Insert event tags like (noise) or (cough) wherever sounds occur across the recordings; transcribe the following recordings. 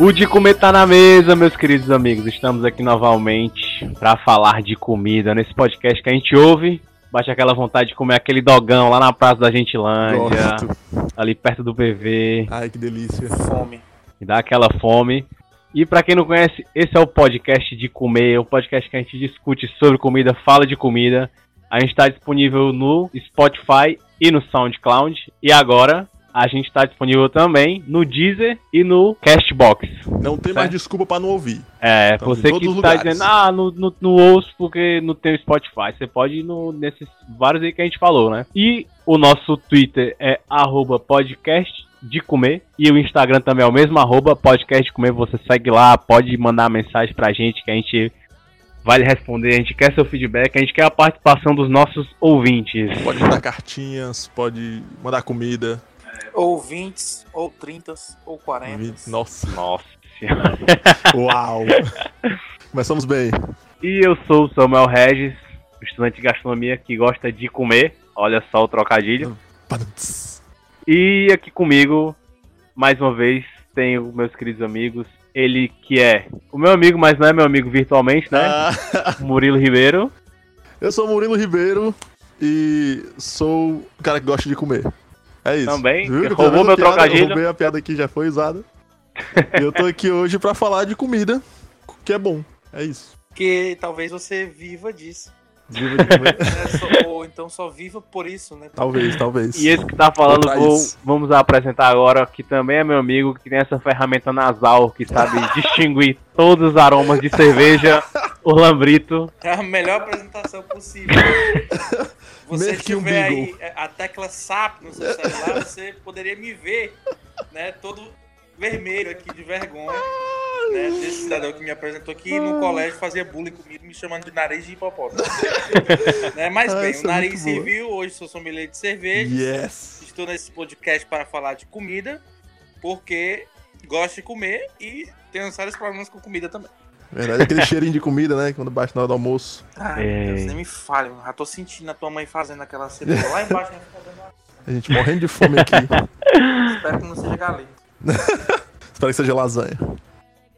O de comer tá na mesa, meus queridos amigos. Estamos aqui novamente para falar de comida nesse podcast que a gente ouve. Bate aquela vontade de comer aquele dogão lá na Praça da Gentilândia, Gosto. ali perto do PV, Ai, que delícia. Fome. e dá aquela fome. E para quem não conhece, esse é o podcast de comer, o podcast que a gente discute sobre comida, fala de comida. A gente está disponível no Spotify e no SoundCloud. E agora a gente está disponível também no Deezer e no Castbox. Não tem mais Certo. desculpa pra não ouvir. É, em você que está dizendo, ah, no, no, no ouço porque não tem o Spotify. Você pode ir no, nesses vários aí que a gente falou, né? E o nosso Twitter é arroba podcast de comer. E o Instagram também é o mesmo, arroba podcast de comer. Você segue lá, pode mandar mensagem pra gente que a gente vai lhe responder. A gente quer seu feedback, a gente quer a participação dos nossos ouvintes. Pode mandar cartinhas, pode mandar comida. Ou 20, ou 30, ou 40. Nossa, Nossa (laughs) senhora. uau. Começamos bem. E eu sou o Samuel Regis, estudante de gastronomia que gosta de comer. Olha só o trocadilho. E aqui comigo, mais uma vez, tenho meus queridos amigos. Ele que é o meu amigo, mas não é meu amigo virtualmente, né? Ah, Murilo Ribeiro. eu sou Murilo Ribeiro e sou o cara que gosta de comer. É isso. Também, que tô roubou meu piada, trocadilho. Eu roubei a piada que já foi usada. E eu tô aqui hoje pra falar de comida, que é bom. É isso. Porque talvez você viva disso. Viva de comer. né? (laughs) Só- ou então só viva por isso, né? talvez, talvez. E esse que tá falando, vou- vamos apresentar agora, que também é meu amigo, que tem essa ferramenta nasal, que sabe (laughs) distinguir todos os aromas de cerveja, o lambrito. É a melhor apresentação possível. (laughs) Você Mesmo que um tiver aí é, a tecla SAP no seu celular, você poderia me ver, né? Todo vermelho aqui de vergonha. Né, desse cidadão que me apresentou aqui no colégio fazia bullying comigo, me chamando de nariz de hipopótamo. (laughs) né, mas Ah, bem, essa o é nariz boa. serviu, hoje sou sommelier de cerveja. Yes. Estou nesse podcast para falar de comida, porque gosto de comer e tenho sérios problemas com comida também. Verdade, aquele cheirinho de comida, né? Quando bate na hora do almoço. Ai, É. Deus, nem me fale, mano. já tô sentindo a tua mãe fazendo aquela cebola lá embaixo. Né? A gente morrendo de fome aqui. Espero que não seja galinha. (laughs) Espero que seja lasanha.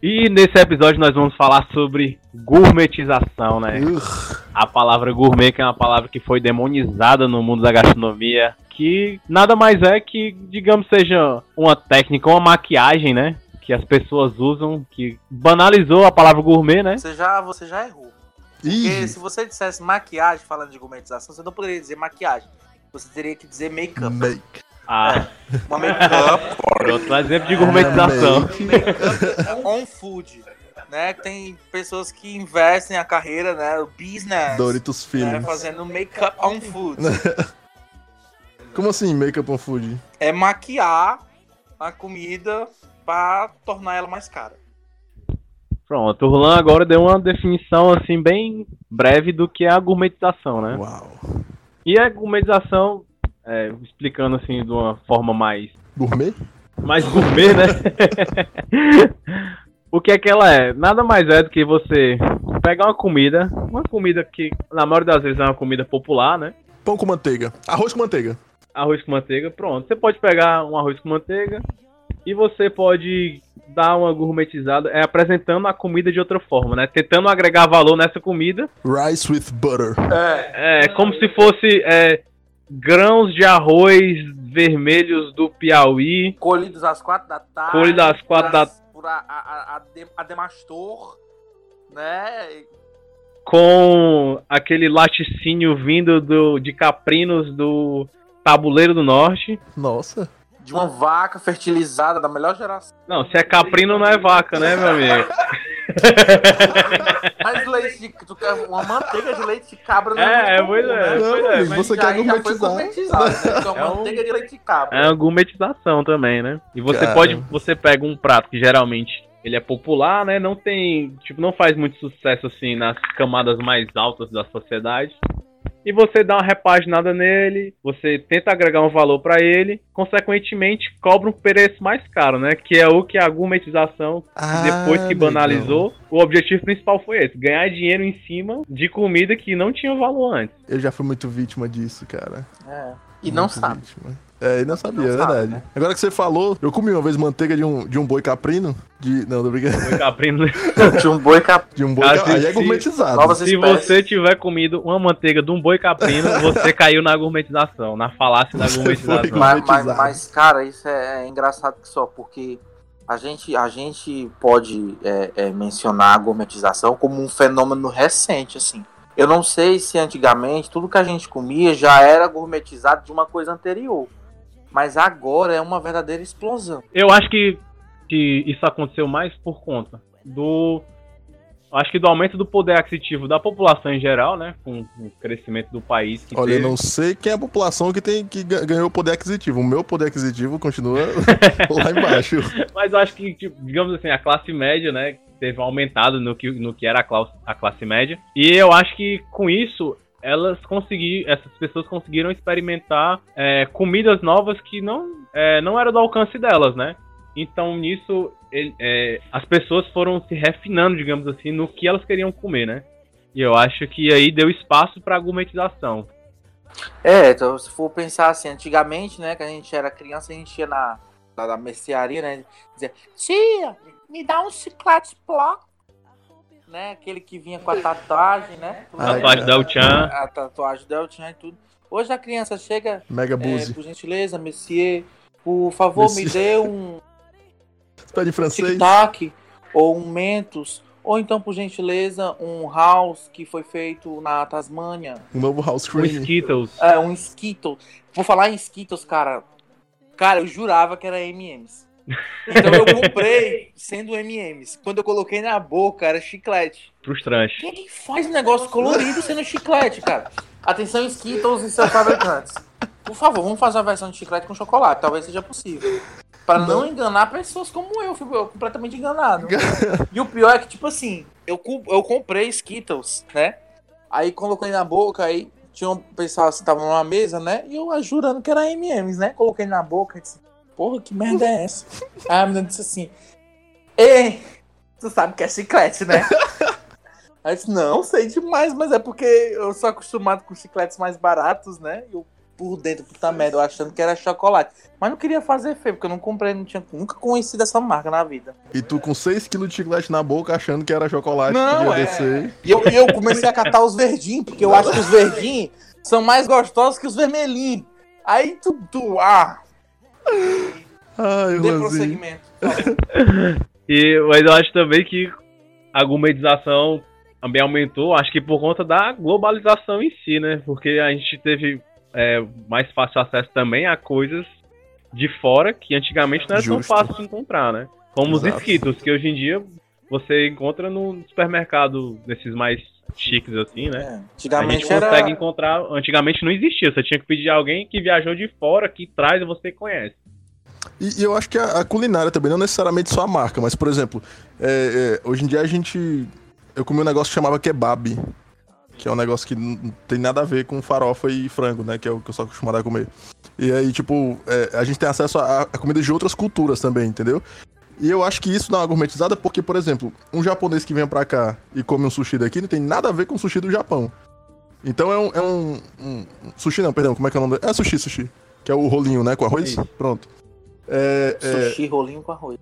E nesse episódio nós vamos falar sobre gourmetização, né? Urgh. A palavra gourmet, que é uma palavra que foi demonizada no mundo da gastronomia, que nada mais é que, digamos, seja uma técnica, uma maquiagem, né? Que as pessoas usam, que banalizou a palavra gourmet, né? Você já, você já errou. Porque Ih, se você dissesse maquiagem falando de gourmetização, você não poderia dizer maquiagem. Você teria que dizer make-up. make. Ah, Uma make-up (laughs) pronto, um exemplo de gourmetização. Make. on food. Né? Tem pessoas que investem a carreira, né? O business. Doritos né? Feelings. Fazendo make-up on food. (laughs) Como assim, make-up on food? é maquiar a comida para tornar ela mais cara. Pronto, o Rulan agora deu uma definição, assim, bem breve do que é a gourmetização, né? Uau. E a gourmetização, é, explicando assim de uma forma mais Gourmet? mais gourmet, né? (laughs) o que é que ela é? Nada mais é do que você pegar uma comida, uma comida que na maioria das vezes é uma comida popular, né? Pão com manteiga. Arroz com manteiga. Arroz com manteiga, pronto. Você pode pegar um arroz com manteiga e você pode dar uma gourmetizada, é apresentando a comida de outra forma, né? Tentando agregar valor nessa comida. Rice with butter. É. É como se fosse é, grãos de arroz vermelhos do Piauí, Colhidos às quatro da tarde. Colhidos às quatro da- as- Por a, a, a, a, de- a Demastor, né? com aquele laticínio vindo do, de caprinos do Tabuleiro do Norte. Nossa. De uma vaca fertilizada da melhor geração. Não, se é caprino não é vaca, né, meu amigo? (laughs) Mas leite de. Tu quer uma manteiga de leite de cabra não É, muito pois é. né? Pois é, mas você Já quer gourmetizar? né? (laughs) Então, É um- manteiga de leite de cabra. É uma gourmetização também, né? E você Cara. pode, você pega um prato que geralmente ele é popular, né? Não tem, tipo, não faz muito sucesso assim nas camadas mais altas da sociedade. E você dá uma repaginada nele, você tenta agregar um valor para ele, consequentemente cobra um preço mais caro, né? Que é o que a gourmetização, Ah, depois que legal. banalizou, o objetivo principal foi esse: ganhar dinheiro em cima de comida que não tinha valor antes. Eu já fui muito vítima disso, cara. É. E não Muito sabe. vítima. É, e não sabia, Não é sabe, verdade. né? Agora que você falou, eu comi uma vez manteiga de um, de um boi caprino. De. Não, tô brincando. Foi caprino. (laughs) Tinha um boi cap... De um boi caprino. Aí é gourmetizado. Se espécies. você tiver comido uma manteiga de um boi caprino, (laughs) você caiu na gourmetização, na falácia da gourmetização. Mas, mas, mas, cara, isso é, é engraçado que só, porque a gente, a gente pode é, é, mencionar a gourmetização como um fenômeno recente, assim. Eu não sei se antigamente tudo que a gente comia já era gourmetizado de uma coisa anterior. Mas agora é uma verdadeira explosão. Eu acho que, que isso aconteceu mais por conta do. Acho que do aumento do poder aquisitivo da população em geral, né? Com o crescimento do país. Que Olha, eu teve. não sei quem é a população que, tem, que ga- ganhou o poder aquisitivo. O meu poder aquisitivo continua (laughs) lá embaixo. Mas eu acho que, tipo, digamos assim, a classe média, né? Teve um aumentado no que, no que era a classe, a classe média. E eu acho que com isso elas conseguiram, essas pessoas conseguiram experimentar é, comidas novas que não, é, não eram do alcance delas, né? Então nisso ele- é, as pessoas foram se refinando, digamos assim, no que elas queriam comer, né? E eu acho que aí deu espaço para gourmetização. É, então se for pensar assim, antigamente, né, que a gente era criança, a gente ia na, na, na mercearia, né, dizia, tia, me dá um chiclete bloco, né, aquele que vinha com a tatuagem, né, (laughs) bem. Tatuagem da El-Chan. a tatuagem da El-Chan e tudo. Hoje a criança chega, Mega é, Buzzy. por gentileza, monsieur, por favor, me dê (laughs) um Pede francês. tic-tac ou um Mentos, ou então, por gentileza, um house que foi feito na Tasmânia, Um novo house Um cream. Skittles. É, um Skittles. Vou falar em Skittles, cara. Cara, eu jurava que era M&M's. Então eu comprei sendo M&M's. Quando eu coloquei na boca, era chiclete. Frustrante. Quem é que faz um negócio colorido sendo chiclete, cara? Atenção, Skittles e seus fabricantes. Por favor, vamos fazer uma versão de chiclete com chocolate. Talvez seja possível. Pra não, enganar pessoas como eu. Fui eu completamente enganado. E o pior é que, tipo assim, eu, eu comprei Skittles, né? Aí coloquei na boca, aí tinha um pessoal assim, tava numa mesa, né? E eu jurando que era M&M's, né? Coloquei na boca e disse, porra, que merda é essa? Aí a menina disse assim, Ei, tu sabe que é chiclete, né? (laughs) Aí eu disse, não, sei demais, mas é porque eu sou acostumado com chicletes mais baratos, né? E eu por dentro, puta merda, eu achando que era chocolate. Mas não queria fazer feio, porque eu não comprei, não tinha nunca conhecido essa marca na vida. E tu com 6kg de chiclete na boca achando que era chocolate. Não, é. descer. E eu, eu comecei a catar os verdinhos, porque eu acho que os verdinhos são mais gostosos que os vermelhinhos. Aí tu, tu ah, (laughs) Ai, dê prosseguimento. (laughs) E, mas eu acho também que a gourmetização também aumentou, acho que por conta da globalização em si, né? Porque a gente teve é, mais fácil acesso também a coisas de fora que antigamente não era Justo. tão fácil de encontrar, né? Como os Exato. Skittles, que hoje em dia você encontra no supermercado desses mais chiques assim, né? É, A gente antigamente era. consegue encontrar. Antigamente não existia. Você tinha que pedir a alguém que viajou de fora, que traz e você conhece. E, e eu acho que a, a culinária também, não necessariamente só a marca, mas, por exemplo, é, é, hoje em dia a gente. Eu comi um negócio que chamava kebab, que é um negócio que não não tem nada a ver com farofa e frango, né? Que é o que eu sou acostumado a comer. E aí, tipo, é, a gente tem acesso a, a comida de outras culturas também, entendeu? E eu acho que isso dá uma gourmetizada porque, por exemplo, um japonês que vem pra cá e come um sushi daqui não tem nada a ver com o sushi do Japão. Então é um. É um, um- sushi não, perdão, como é que é o nome? É sushi, sushi. Que é o rolinho, né? Com arroz? Isso. Pronto. É, é, Sushi rolinho com arroz.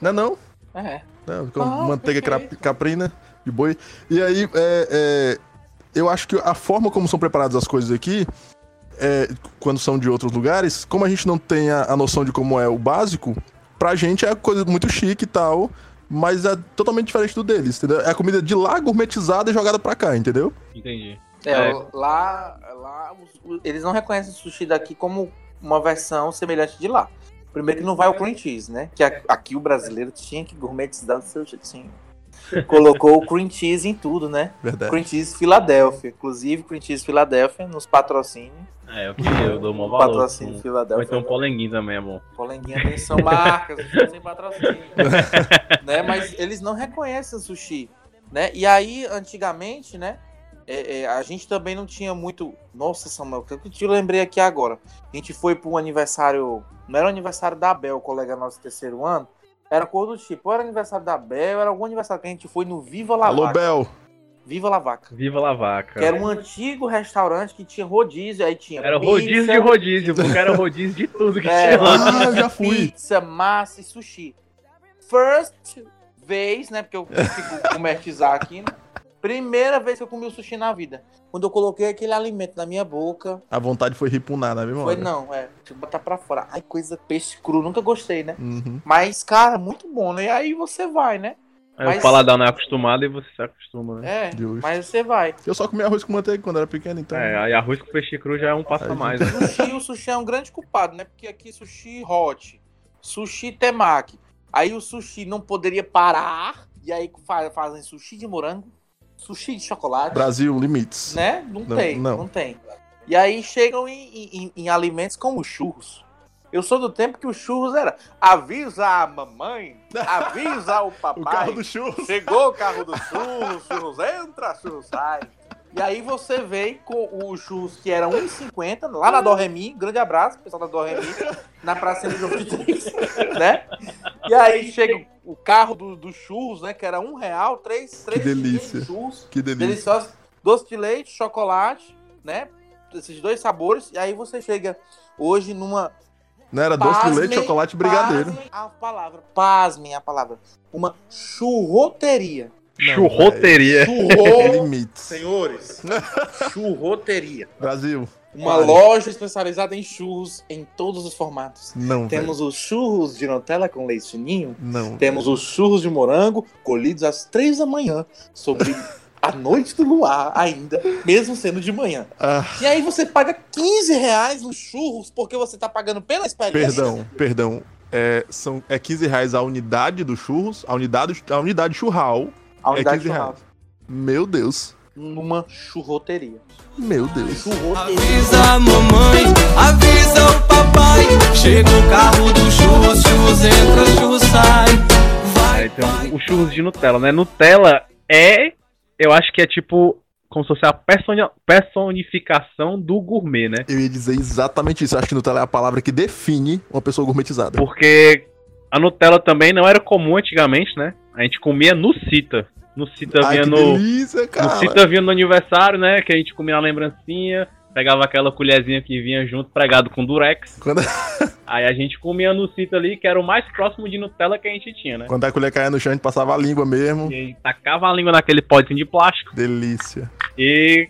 não é não. É. né, com Ah, manteiga perfeito. caprina de boi. E aí, é, é, eu acho que a forma como são preparadas as coisas aqui, é, quando são de outros lugares, como a gente não tem a, a noção de como é o básico, pra gente é coisa muito chique e tal, mas é totalmente diferente do deles, entendeu? É a comida de lá gourmetizada e jogada pra cá, entendeu? Entendi. É, É. lá, lá os- eles não reconhecem o sushi daqui como uma versão semelhante de lá. Primeiro que não vai o cream cheese, né? Que aqui o brasileiro tinha que gourmetizar do seu jeitinho. Colocou o cream cheese em tudo, né? Verdade. Cream cheese Filadélfia. Inclusive, cream cheese Filadélfia nos patrocínios. É, eu, queria, eu dou uma valor. Patrocínio Vai Filadélfia. ter um polenguinho também, é bom. Polenguinha atenção, marcas, (laughs) sem patrocínio. (laughs) né? Mas eles não reconhecem o sushi. Né? E aí, antigamente, né? é, é, a gente também não tinha muito. Nossa, Samuel, o que eu te lembrei aqui agora? A gente foi para um aniversário. Não era o aniversário da Bel, colega nosso do terceiro ano. Era cor do tipo, era aniversário da Bel, era algum aniversário que a gente foi no Viva La Alô, Vaca. Bel. Viva La Vaca. Viva La Vaca. Que era um antigo restaurante que tinha rodízio, aí tinha. Era pizza, rodízio de rodízio, porque era rodízio de tudo que É. tinha lá. Ah, eu já fui. Pizza, massa e sushi. First vez, né? Porque eu consigo comercializar aqui, né? Primeira vez que eu comi o sushi na vida. Quando eu coloquei aquele alimento na minha boca. A vontade foi ripunar na mesma Foi hora. não, é. Deixa eu botar pra fora. Ai, coisa peixe cru, nunca gostei, né? Uhum. Mas, cara, muito bom, né? E aí você vai, né? Aí Mas- O paladar não é acostumado e você se acostuma, né? É, Justo. mas você vai. Eu só comia arroz com manteiga quando era pequeno, então. É, aí arroz com peixe cru já é um passo a mais. né? Sushi, o sushi é um grande culpado, né? Porque aqui sushi hot, sushi temaki. Aí o sushi não poderia parar. E aí fa- fazem sushi de morango, sushi de chocolate. Brasil, limites. Né? Não, Não, tem, não. não. tem. E aí chegam em, em- em alimentos como churros. Eu sou do tempo que o churros era avisa a mamãe, avisa o (laughs) O papai. carro do churros. Chegou o carro do churros, churros entra, churros sai. E aí você vem com o churros que era 1,50 lá na Dorremi, grande abraço, pessoal da Dorremi, na praça do de Três, (laughs) né? E aí chega o carro do, do churros, né, que era um real, três, três delícia. de churros, Que delícia. deliciosos, doce de leite, chocolate, né? Esses dois sabores, e aí você chega hoje numa Não era doce de leite, chocolate e brigadeiro. Pasmem a palavra. Pasmem a palavra. Uma churroteria. Churroteria. Churro... (laughs) Limites. Senhores, (laughs) churroteria. Brasil. Uma loja especializada em churros em todos os formatos. Não, velho. Temos os churros de Nutella com leite fininho. Não. Temos os churros de morango colhidos às três da manhã, sobre a noite do luar ainda, mesmo sendo de manhã. Ah, E aí você paga 15 reais nos churros porque você tá pagando pela experiência. perdão, perdão. É, são, é 15 reais a unidade dos churros, a unidade, a unidade churral. A unidade é 15 de reais. Meu Deus. Numa churroteria. Meu Deus. Churroteria. Avisa a mamãe, avisa o papai. Chega o carro do churros, churros entra, churros sai. Vai, Aí tem o churros de Nutella, né? Nutella é, eu acho que é tipo, como se fosse a personi- personificação do gourmet, né? Eu ia dizer exatamente isso. Eu Acho que Nutella é a palavra que define uma pessoa gourmetizada. Porque a Nutella também não era comum antigamente, né? A gente comia no Cita. No Cita vinha no. delícia, No cara. Cita vinha no aniversário, né? Que a gente comia a lembrancinha, pegava aquela colherzinha que vinha junto, pregado com durex. Quando, (laughs) Aí a gente comia no Cita ali, que era o mais próximo de Nutella que a gente tinha, né? quando a colher caía no chão, a gente passava a língua mesmo. E tacava a língua naquele potinho de plástico. Delícia. E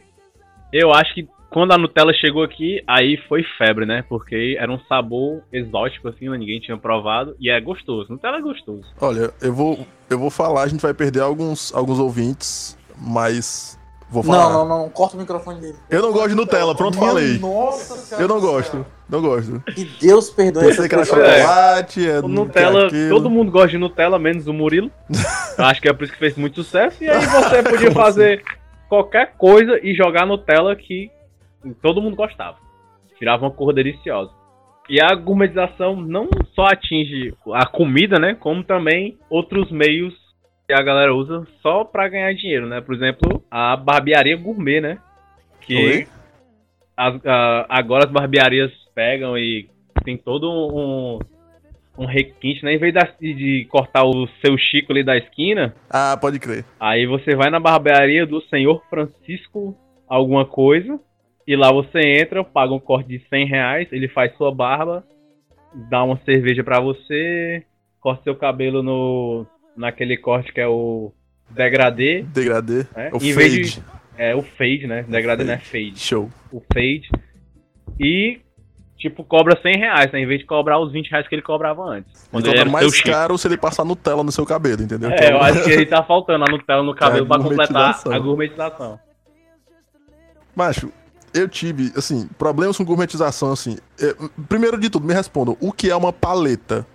eu acho que quando a Nutella chegou aqui, aí foi febre, né? Porque era um sabor exótico, assim, né? ninguém tinha provado. E é gostoso. Nutella é gostoso. Olha, eu vou, eu vou falar, a gente vai perder alguns, alguns ouvintes, mas vou falar. Não, não, não. Corta o microfone dele. Eu não gosto de Nutella, pronto, Minha falei. Nossa senhora. Eu não gosto, não gosto. Que Deus perdoe Pensei que era chocolate, é O Nutella, todo mundo gosta de Nutella, menos o Murilo. Eu (laughs) acho que é por isso que fez muito sucesso. E aí você podia fazer qualquer coisa e jogar Nutella que todo mundo gostava. Tirava uma cor deliciosa. E a gourmetização não só atinge a comida, né? Como também outros meios que a galera usa só pra ganhar dinheiro, né? Por exemplo, a barbearia gourmet, né? Que as- a- agora as barbearias pegam e tem todo um, um requinte, né? Em vez de, de cortar o seu Chico ali da esquina, Ah, pode crer. aí você vai na barbearia do senhor Francisco alguma coisa, e lá você entra, paga um corte de 100 reais, ele faz sua barba, dá uma cerveja pra você, corta seu cabelo no naquele corte que é o degradê, Degradê. É, O em fade. de- é o fade, né? Degradê não é fade Show. o fade e, tipo, cobra 100 reais, né? Em vez de cobrar os 20 reais que ele cobrava antes. Quando Ele cobra mais caro se ele passar Nutella no seu cabelo, entendeu? É, eu acho que ele tá faltando a Nutella no cabelo É pra completar a gourmetização. Macho, eu tive, assim, problemas com gourmetização, assim. É, primeiro de tudo, me respondam, o que é uma paleta?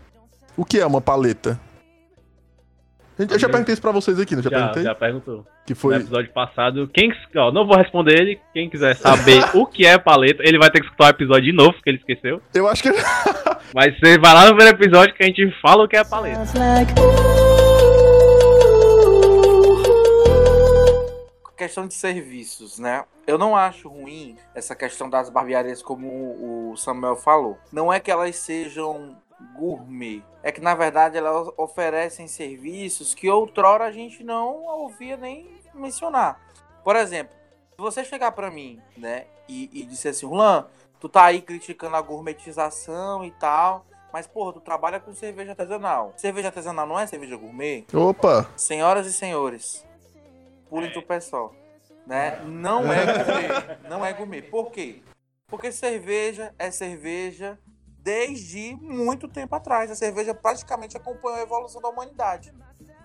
O que é uma paleta? Gente, Eu já perguntei isso pra vocês aqui, não já, Já, perguntei? já perguntou. Que No foi. episódio passado, quem, ó, não vou responder ele, quem quiser saber (laughs) o que é paleta, ele vai ter que escutar o episódio de novo, porque ele esqueceu. Eu acho que. (laughs) Mas você vai lá no primeiro episódio que a gente fala o que é paleta. questão de serviços, né? Eu não acho ruim essa questão das barbearias, como o Samuel falou. Não é que elas sejam gourmet, é que na verdade elas oferecem serviços que outrora a gente não ouvia nem mencionar. Por exemplo, se você chegar pra mim, né, e, e disser assim, Julan, tu tá aí criticando a gourmetização e tal, mas porra, tu trabalha com cerveja artesanal. Cerveja artesanal não é cerveja gourmet? Opa! Senhoras e senhores, pulem do pé só. Né? Não é gourmet. Não é gourmet. Por quê? Porque cerveja é cerveja desde muito tempo atrás. A cerveja praticamente acompanhou a evolução da humanidade.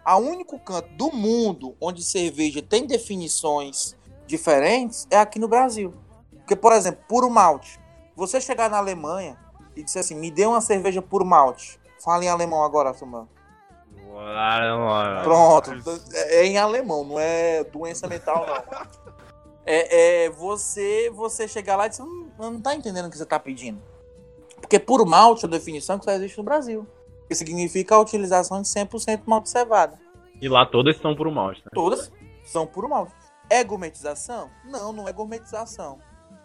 A único canto do mundo onde cerveja tem definições diferentes é aqui no Brasil. Porque, por exemplo, puro malte. Você chegar na Alemanha e disser assim, me dê uma cerveja puro malte. Fala em alemão agora, Samuel. Pronto, é é em alemão, não é doença mental, não. É, é você, você chegar lá e dizer, "Hum, não tá entendendo o que você tá pedindo. Porque puro malte é a definição que só existe no Brasil. Que significa a utilização de 100% malte cevada. E lá todas são por malte, né? Todas são puro malte. É gourmetização? Não, não é gourmetização.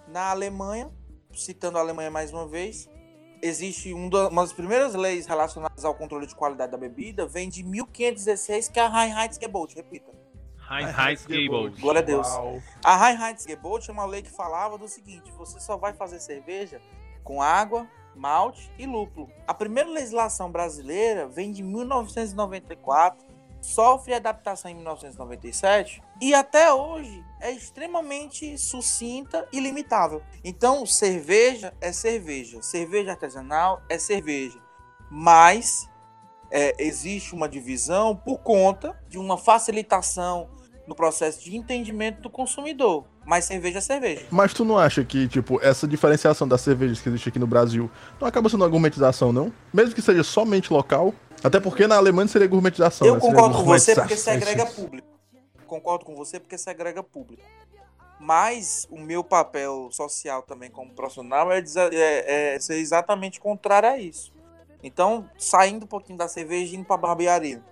Na Alemanha, citando a Alemanha mais uma vez, existe um uma das primeiras leis relacionadas ao controle de qualidade da bebida, vem de 1516, que é a Reinheitsgebot, repita. Reinheitsgebot. Glória a Deus. Uau. A Reinheitsgebot é uma lei que falava do seguinte: você só vai fazer cerveja com água, malte e lúpulo. A primeira legislação brasileira vem de 1994, sofre adaptação em 1997 e até hoje é extremamente sucinta e limitável. Então, cerveja é cerveja, cerveja artesanal é cerveja, mas é, existe uma divisão por conta de uma facilitação no processo de entendimento do consumidor. Mas cerveja é cerveja. Mas tu não acha que, tipo, essa diferenciação das cervejas que existe aqui no Brasil não acaba sendo uma gourmetização, não? Mesmo que seja somente local? Até porque na Alemanha seria gourmetização. Eu né? Concordo com você porque segrega público. Concordo com você porque segrega público. Mas o meu papel social também como profissional é, é- é ser exatamente contrário a isso. Então, saindo um pouquinho da cerveja e indo pra barbearia.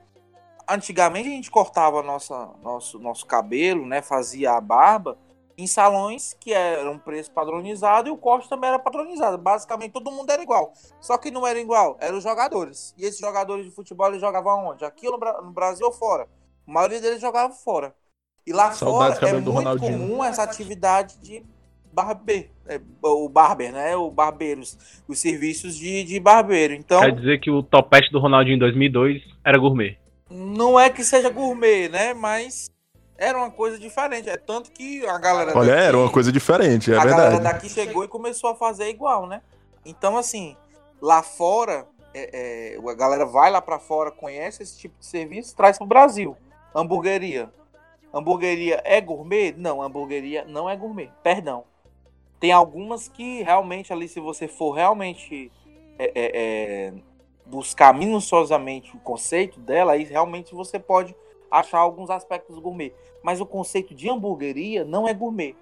Antigamente a gente cortava nossa, nosso, nosso cabelo, né? Fazia a barba em salões que eram preço padronizado e o corte também era padronizado. Basicamente todo mundo era igual. Só que não era igual, eram os jogadores. E esses jogadores de futebol eles jogavam onde? Aqui no, Bra- no Brasil ou fora? A maioria deles jogava fora. E lá Saudades fora é muito Ronaldinho. comum essa atividade de barber. É, o barber, né? O barbeiros. Os serviços de, de barbeiro. Então, Quer dizer que o topete do Ronaldinho em 2002 era gourmet. não é que seja gourmet, né? Mas era uma coisa diferente. É tanto que a galera. Olha, daqui- era uma coisa diferente, é a galera verdade. daqui chegou e começou a fazer igual, né? Então, assim, lá fora, é, é, a galera vai lá pra fora, conhece esse tipo de serviço, traz pro Brasil. Hamburgueria. Hamburgueria é gourmet? Não, hamburgueria não é gourmet. Perdão. Tem algumas que realmente ali, se você for realmente é, é, é, buscar minuciosamente o conceito dela, aí realmente você pode achar alguns aspectos gourmet. Mas o conceito de hamburgueria não é gourmet.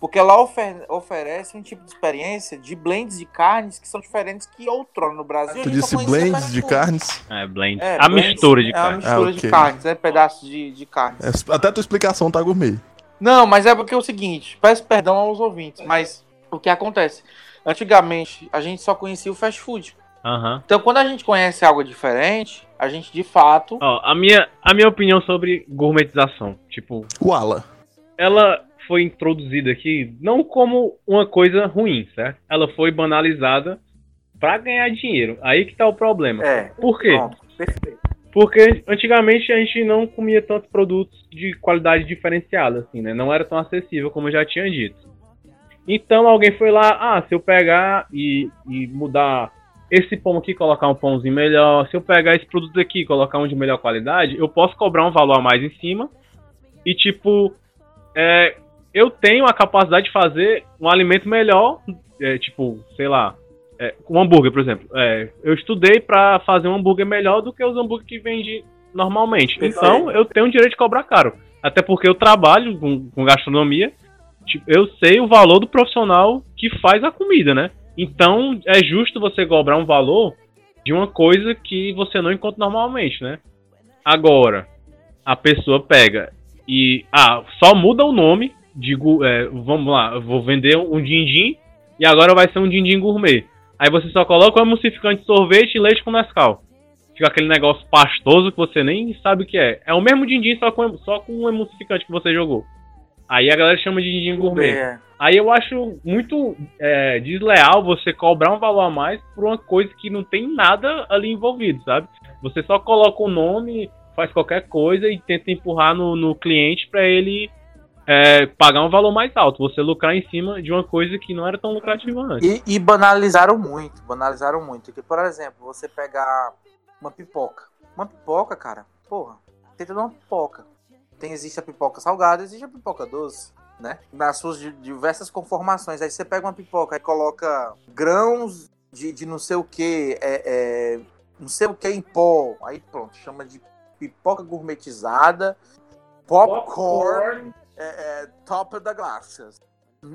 Porque ela ofer- oferece um tipo de experiência de blends de carnes que são diferentes que outrora no Brasil. a Tu disse blends de carnes? É, blend. É, a blends mistura de é uma carne. mistura Ah, de ok. carnes, é pedaços de, de carne. É, Até a tua explicação tá gourmet. Não, mas é porque é o seguinte, peço perdão aos ouvintes, mas o que acontece? Antigamente, a gente só conhecia o fast food. Aham. Então, quando a gente conhece algo diferente, a gente de fato. Ó, a minha, a minha opinião sobre gourmetização. Tipo, O Ala. ela foi introduzida aqui não como uma coisa ruim, certo? Ela foi banalizada pra ganhar dinheiro. Aí que tá o problema. É, Por quê? pronto, perfeito. Porque antigamente a gente não comia tantos produtos de qualidade diferenciada, assim, né? Não era tão acessível como eu já tinha dito. Então alguém foi lá, ah, se eu pegar e, e mudar esse pão aqui, colocar um pãozinho melhor, se eu pegar esse produto aqui e colocar um de melhor qualidade, eu posso cobrar um valor a mais em cima. E tipo, é, eu tenho a capacidade de fazer um alimento melhor, é, tipo, sei lá, é, um hambúrguer, por exemplo. É, eu estudei pra fazer um hambúrguer melhor do que os hambúrguer que vende normalmente. Então, eu tenho o direito de cobrar caro. Até porque eu trabalho com, com gastronomia. Tipo, eu sei o valor do profissional que faz a comida, né? Então, é justo você cobrar um valor de uma coisa que você não encontra normalmente, né? Agora, a pessoa pega e ah, só muda o nome, digo, é, vamos lá, vou vender um din-din e agora vai ser um din-din gourmet. Aí você só coloca o emulsificante de sorvete e leite com Nescau. Fica aquele negócio pastoso que você nem sabe o que é. É o mesmo din-din só com, só com o emulsificante que você jogou. Aí a galera chama de din-din gourmet. Aí eu acho muito é, desleal você cobrar um valor a mais por uma coisa que não tem nada ali envolvido, sabe? Você só coloca o nome, faz qualquer coisa e tenta empurrar no, no cliente para ele é, pagar um valor mais alto. Você lucrar em cima de uma coisa que não era tão lucrativa antes. E, e banalizaram muito, banalizaram muito. Que, por exemplo, você pegar uma pipoca. Uma pipoca, cara, porra, tenta dar uma pipoca. Tem, existe a pipoca salgada, existe a pipoca doce, né? Nas suas di- diversas conformações. Aí você pega uma pipoca e coloca grãos de, de não sei o que, é, é, não sei o que em pó. Aí pronto, chama de pipoca gourmetizada, popcorn, é, é, top da glacias.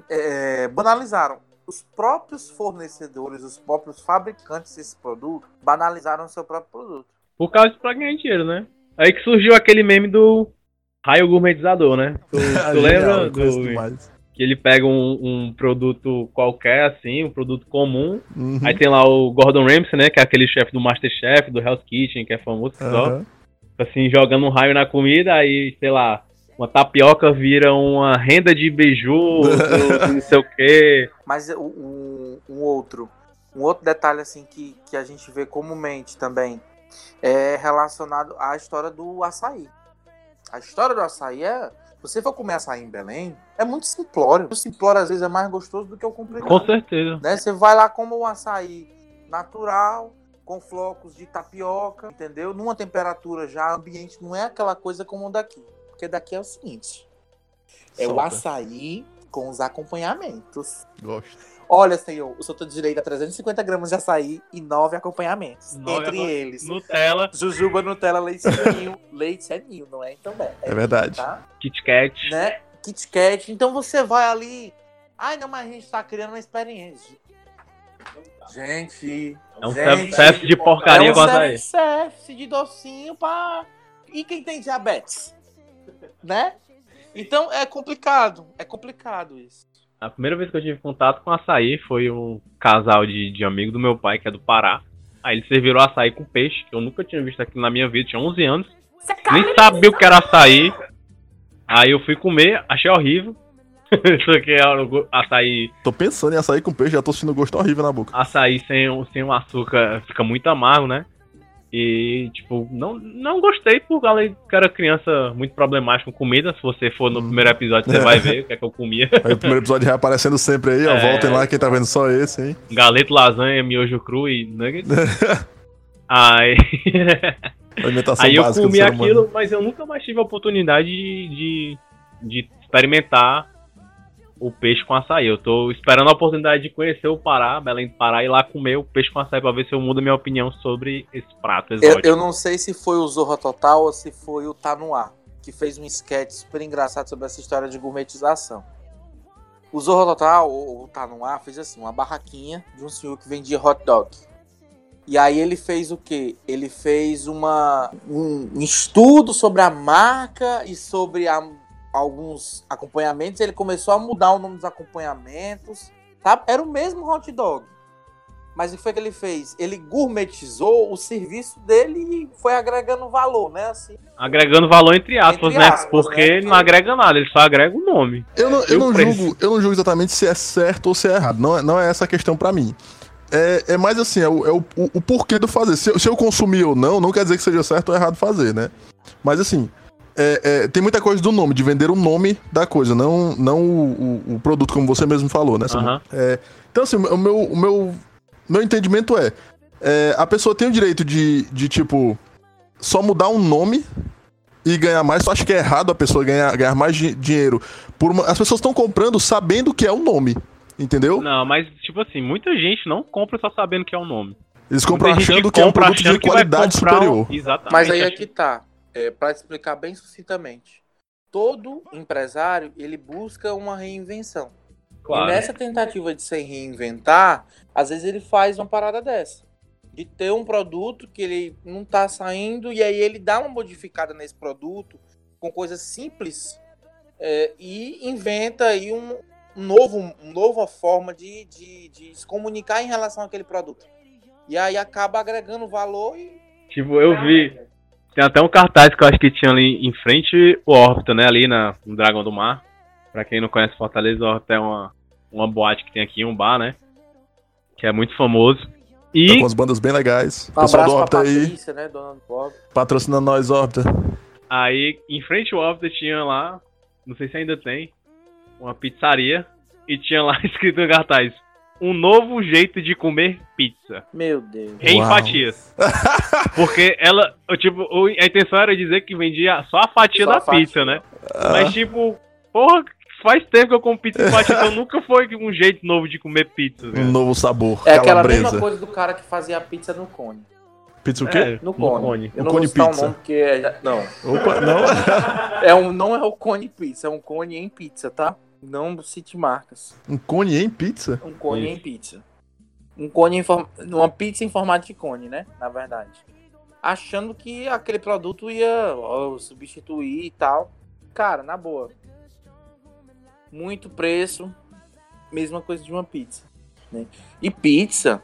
É, banalizaram. Os próprios fornecedores, os próprios fabricantes desse produto, banalizaram o seu próprio produto. Por causa de pra ganhar dinheiro, né? Aí que surgiu aquele meme do raio gourmetizador, né? Tu, (laughs) tu Genial, lembra do, que ele pega um, um produto qualquer, assim, um produto comum, Uhum. Aí tem lá o Gordon Ramsay, né? Que é aquele chefe do Masterchef, do Hell's Kitchen, que é famoso que só. Assim, jogando um raio na comida, aí, sei lá, uma tapioca vira uma renda de beiju, (laughs) não sei o quê. Mas o- um, um outro, um outro detalhe assim que, que a gente vê comumente também é relacionado à história do açaí. A história do açaí é. Se você for comer açaí em Belém, é muito simplório. O simplório às vezes é mais gostoso do que o complicado. Com certeza. né? Você vai lá como um açaí natural, com flocos de tapioca, entendeu? Numa temperatura já ambiente, não é aquela coisa como o daqui. Porque daqui é o seguinte: é o Solta. açaí com os acompanhamentos. Gosto. Olha, senhor, o senhor tem direito a 350 gramas de açaí e nove acompanhamentos. Nove entre eles, Nutella, jujuba, Nutella, leite ninho. (laughs) leite é ninho, não é? Então, é. É verdade. Tá? Kit Kat. né? Kit Kat. Então você vai ali. Ai, não, mas a gente tá criando uma experiência. Gente. É um gente, self-service de porcaria é com um açaí. self-service de docinho pra. E quem tem diabetes? Né? Então é complicado. É complicado isso. A primeira vez que eu tive contato com açaí foi um casal de, de amigo do meu pai, que é do Pará. Aí eles serviram açaí com peixe, que eu nunca tinha visto aqui na minha vida, tinha 11 anos. Nem sabia o que era açaí. Aí eu fui comer, achei horrível. (laughs) Isso aqui é o açaí, Tô pensando em açaí com peixe, já tô sentindo gosto horrível na boca. açaí sem, o- sem o açúcar, fica muito amargo, né? E, tipo, não, não gostei por causa que era criança muito problemática com comida. Se você for no primeiro episódio, você vai ver o que é que eu comia. Aí o primeiro episódio reaparecendo sempre aí, ó. É. Voltem lá, quem tá vendo só esse, hein? Galeto, lasanha, miojo cru e nuggets. (laughs) Aí, (laughs) Alimentação aí eu comi aquilo, mas eu nunca mais tive a oportunidade de, de, de experimentar o peixe com açaí. Eu tô esperando a oportunidade de conhecer o Pará, Belém do Pará, e lá comer o peixe com açaí pra ver se eu mudo minha opinião sobre esse prato Eu, exótico. eu não sei se foi o Zorra Total ou se foi o Ar, que fez um sketch super engraçado sobre essa história de gourmetização. O Zorra Total, ou o Ar, fez assim, uma barraquinha de um senhor que vendia hot dog. E aí ele fez o quê? Ele fez uma, um estudo sobre a marca e sobre a- alguns acompanhamentos. Ele começou a mudar o nome dos acompanhamentos. Tá? Era o mesmo hot dog. Mas o que foi que ele fez? Ele gourmetizou o serviço dele e foi agregando valor, né? Assim, Agregando valor entre aspas, Entre né? aspas, Porque né? ele não agrega nada, ele só agrega o nome. Eu não, eu não julgo, eu não julgo exatamente se é certo ou se é errado. Não é, não é essa a questão pra mim. É, é mais assim, é, o, é o, o- o porquê do fazer. Se, eu- se eu consumir ou não, não quer dizer que seja certo ou errado fazer, né? Mas assim, é- é, tem muita coisa do nome, de vender o nome da coisa, não, não o, o- o produto, como você mesmo falou, né? Aham. É, então, assim, o meu, o meu, meu entendimento é, é, a pessoa tem o direito de, de, tipo, só mudar um nome e ganhar mais. Eu acho que é errado a pessoa ganhar, ganhar mais di- dinheiro. Por uma- as pessoas estão comprando sabendo que é o nome, entendeu? Não, mas, tipo assim, muita gente não compra só sabendo que é o nome. Eles compram achando que é um produto de qualidade comprar um- superior. Exatamente. Mas aí é que tá. É, para explicar bem sucintamente. Todo empresário, ele busca uma reinvenção. Claro. E nessa tentativa de se reinventar, às vezes ele faz uma parada dessa. De ter um produto que ele não tá saindo e aí ele dá uma modificada nesse produto com coisas simples é, e inventa aí um, um novo, uma nova forma de, de, de se comunicar em relação àquele produto. E aí acaba agregando valor e. Tipo, eu vi. Tem até um cartaz que eu acho que tinha ali em frente o Órbita, né? Ali na, no Dragão do Mar. Pra quem não conhece Fortaleza, o Órbita é uma, uma boate que tem aqui, um bar, né? Que é muito famoso. Tá E com as bandas bem legais. Um Pessoal do pra aí, Patrícia, né, patrocinando nós, Orbita. aí, em frente ao Órbita tinha lá, não sei se ainda tem, uma pizzaria. E tinha lá (laughs) escrito no cartaz: Um novo jeito de comer pizza. Meu Deus. Em Uau. fatias. (laughs) Porque ela, tipo, a intenção era dizer que vendia só a fatia Só da a fatia. pizza, né? Ah. Mas tipo, porra, faz tempo que eu como pizza em fatia, então (laughs) nunca foi um jeito novo de comer pizza. Um novo sabor. É aquela calabresa. mesma coisa do cara que fazia a pizza no cone. Pizza o quê? É, No cone. Eu No não cone vou citar pizza. o nome porque é... Não. Opa, não. (laughs) É um, não é o cone pizza, é um cone em pizza, tá? Não cite marcas. um cone em pizza? Um cone Isso. em pizza. Um cone em form... Uma pizza em formato de cone, né? Na verdade. Achando que aquele produto ia ó, substituir e tal. Cara, na boa. Muito preço. Mesma coisa de uma pizza. né? E pizza.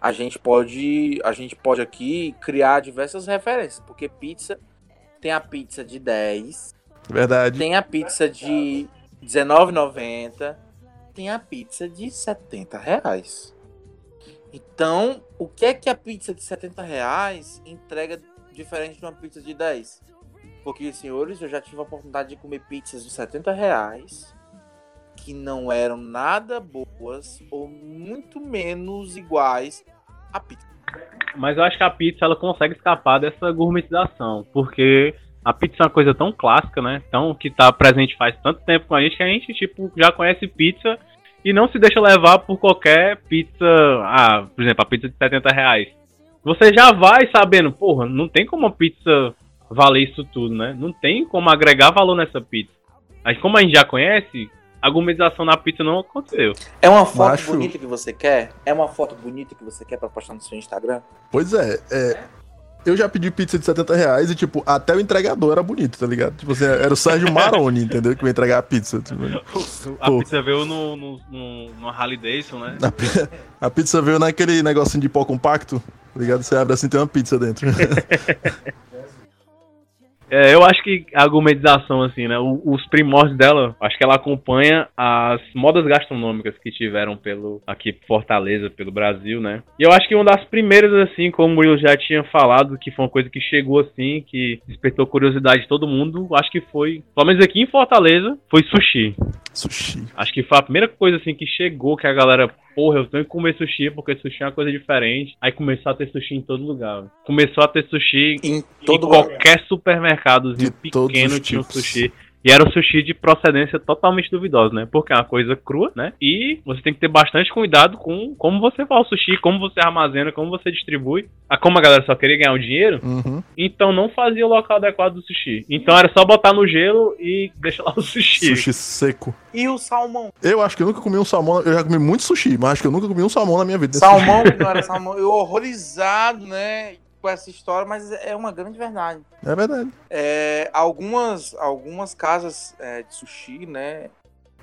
A gente pode. A gente pode aqui criar diversas referências. Porque pizza tem a pizza de 10. Verdade. Tem a pizza de R$19,90. Tem a pizza de 70 reais. Então, o que é que a pizza de 70 reais entrega diferente de uma pizza de 10? Porque, senhores, eu já tive a oportunidade de comer pizzas de 70 reais que não eram nada boas ou muito menos iguais à pizza. Mas eu acho que a pizza ela consegue escapar dessa gourmetização, porque a pizza é uma coisa tão clássica, né? Tão que tá presente faz tanto tempo com a gente que a gente tipo já conhece pizza e não se deixa levar por qualquer pizza, ah, por exemplo, a pizza de 70 reais. Você já vai sabendo, porra, não tem como a pizza valer isso tudo, né? Não tem como agregar valor nessa pizza. Mas como a gente já conhece, a gourmetização na pizza não aconteceu. É uma foto Macho. bonita que você quer? É uma foto bonita que você quer pra postar no seu Instagram? Pois é, é. Eu já pedi pizza de 70 reais e, tipo, até o entregador era bonito, tá ligado? Tipo assim, era o Sérgio Maroni, entendeu? Que ia entregar a pizza. Tipo, A Pô. pizza veio no, no, no, no Harley Davidson, né? a, (laughs) a pizza veio naquele negocinho de pó compacto, tá ligado? Você abre assim tem uma pizza dentro. (laughs) É, eu acho que a gourmetização, assim, né? os primórdios dela, acho que ela acompanha as modas gastronômicas que tiveram pelo aqui Fortaleza, pelo Brasil, né? E eu acho que uma das primeiras, assim, como o Murilo já tinha falado, que foi uma coisa que chegou assim, que despertou curiosidade de todo mundo, acho que foi, pelo menos aqui em Fortaleza, foi sushi. Sushi. Acho que foi a primeira coisa assim que chegou que a galera, porra, eu tenho que comer sushi porque sushi é uma coisa diferente. Aí começou a ter sushi em todo lugar. Começou a ter sushi Em em todo lugar. qualquer supermercadozinho De pequeno tinha um sushi. E era um sushi de procedência totalmente duvidosa, né? Porque é uma coisa crua, né? E você tem que ter bastante cuidado com como você faz o sushi, como você armazena, como você distribui. Ah, como a galera só queria ganhar o dinheiro, Uhum. então não fazia o local adequado do sushi. Então era só botar no gelo e deixar lá o sushi. Sushi seco. E o salmão? Eu acho que eu nunca comi um salmão. Eu já comi muito sushi, mas acho que eu nunca comi um salmão na minha vida. Salmão que não era salmão. Eu horrorizado, né? Com essa história, mas é uma grande verdade. É verdade. É, algumas, algumas casas é, de sushi, né?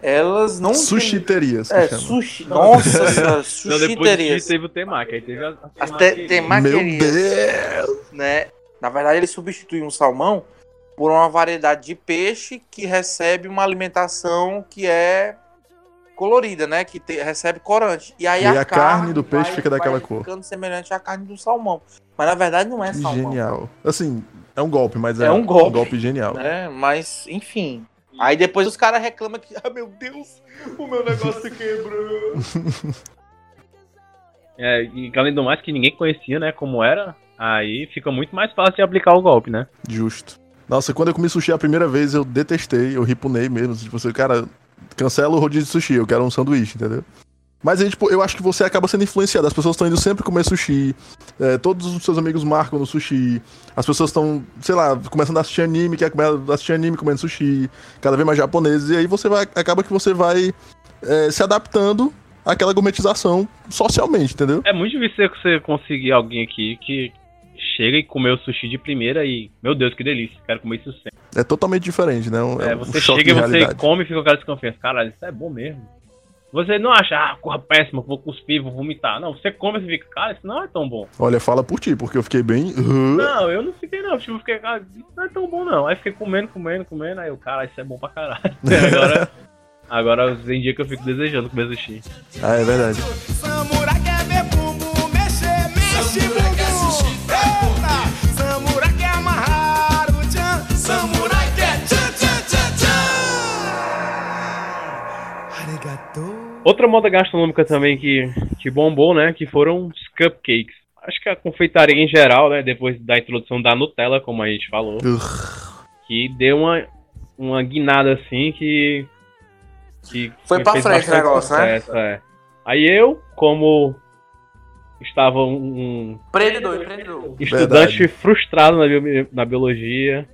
Elas não. Sushiterias. É, chama. sushi. Nossa senhora, (laughs) Não, sushiterias. teve o temaki, aí teve as, As as te- temaquerias. Meu Deus! né? Na verdade, ele substitui um salmão por uma variedade de peixe que recebe uma alimentação que é colorida, né? Que te- recebe corante. E aí E a, a carne do peixe vai- fica daquela vai cor. ficando semelhante à carne do salmão. Mas na verdade não é Que salmão. genial. Assim, é um golpe, mas é, É um golpe. um golpe genial. Né? Mas, enfim. Aí depois os caras reclamam que, ah, meu Deus, o meu negócio quebrou. (laughs) É, e além do mais que ninguém conhecia, né, como era, aí fica muito mais fácil de aplicar o golpe, né? Justo. Nossa, quando eu comi sushi a primeira vez, eu detestei, eu ripunei mesmo. Tipo assim, cara, cancela o rodízio de sushi, eu quero um sanduíche, entendeu? Mas aí, tipo, eu acho que você acaba sendo influenciado. As pessoas estão indo sempre comer sushi. é, todos os seus amigos marcam no sushi. As pessoas estão, sei lá, começando a assistir anime, quer assistir anime comendo sushi. Cada vez mais japoneses. E aí você vai. Acaba que você vai é, se adaptando àquela gourmetização socialmente, entendeu? É muito difícil você conseguir alguém aqui que chega e comeu sushi de primeira e, meu Deus, que delícia, quero comer isso sempre. É totalmente diferente, né? Um, É, um você choque chega e você realidade. come e fica com aquela desconfiança. Caralho, isso é bom mesmo. Você não acha, ah, corra péssima, vou cuspir, vou vomitar. Não, você come e fica, cara, isso não é tão bom. Olha, fala por ti, porque eu fiquei bem. Não, eu não fiquei não, tipo, eu fiquei, cara, isso não é tão bom não. Aí fiquei comendo, comendo, comendo, aí eu, cara, isso é bom pra caralho. (laughs) agora, agora tem dia que eu fico desejando comer sushi. Ah, é verdade. Outra moda gastronômica também que, que bombou, né, que foram os cupcakes. Acho que a confeitaria em geral, né, depois da introdução da Nutella, como a gente falou, Urgh. que deu uma, uma guinada assim que. que Foi pra frente o negócio, né? sucesso, é. Aí eu, como estava um, um Empreendedor, empreendedor. estudante Verdade. frustrado na, bio- na biologia,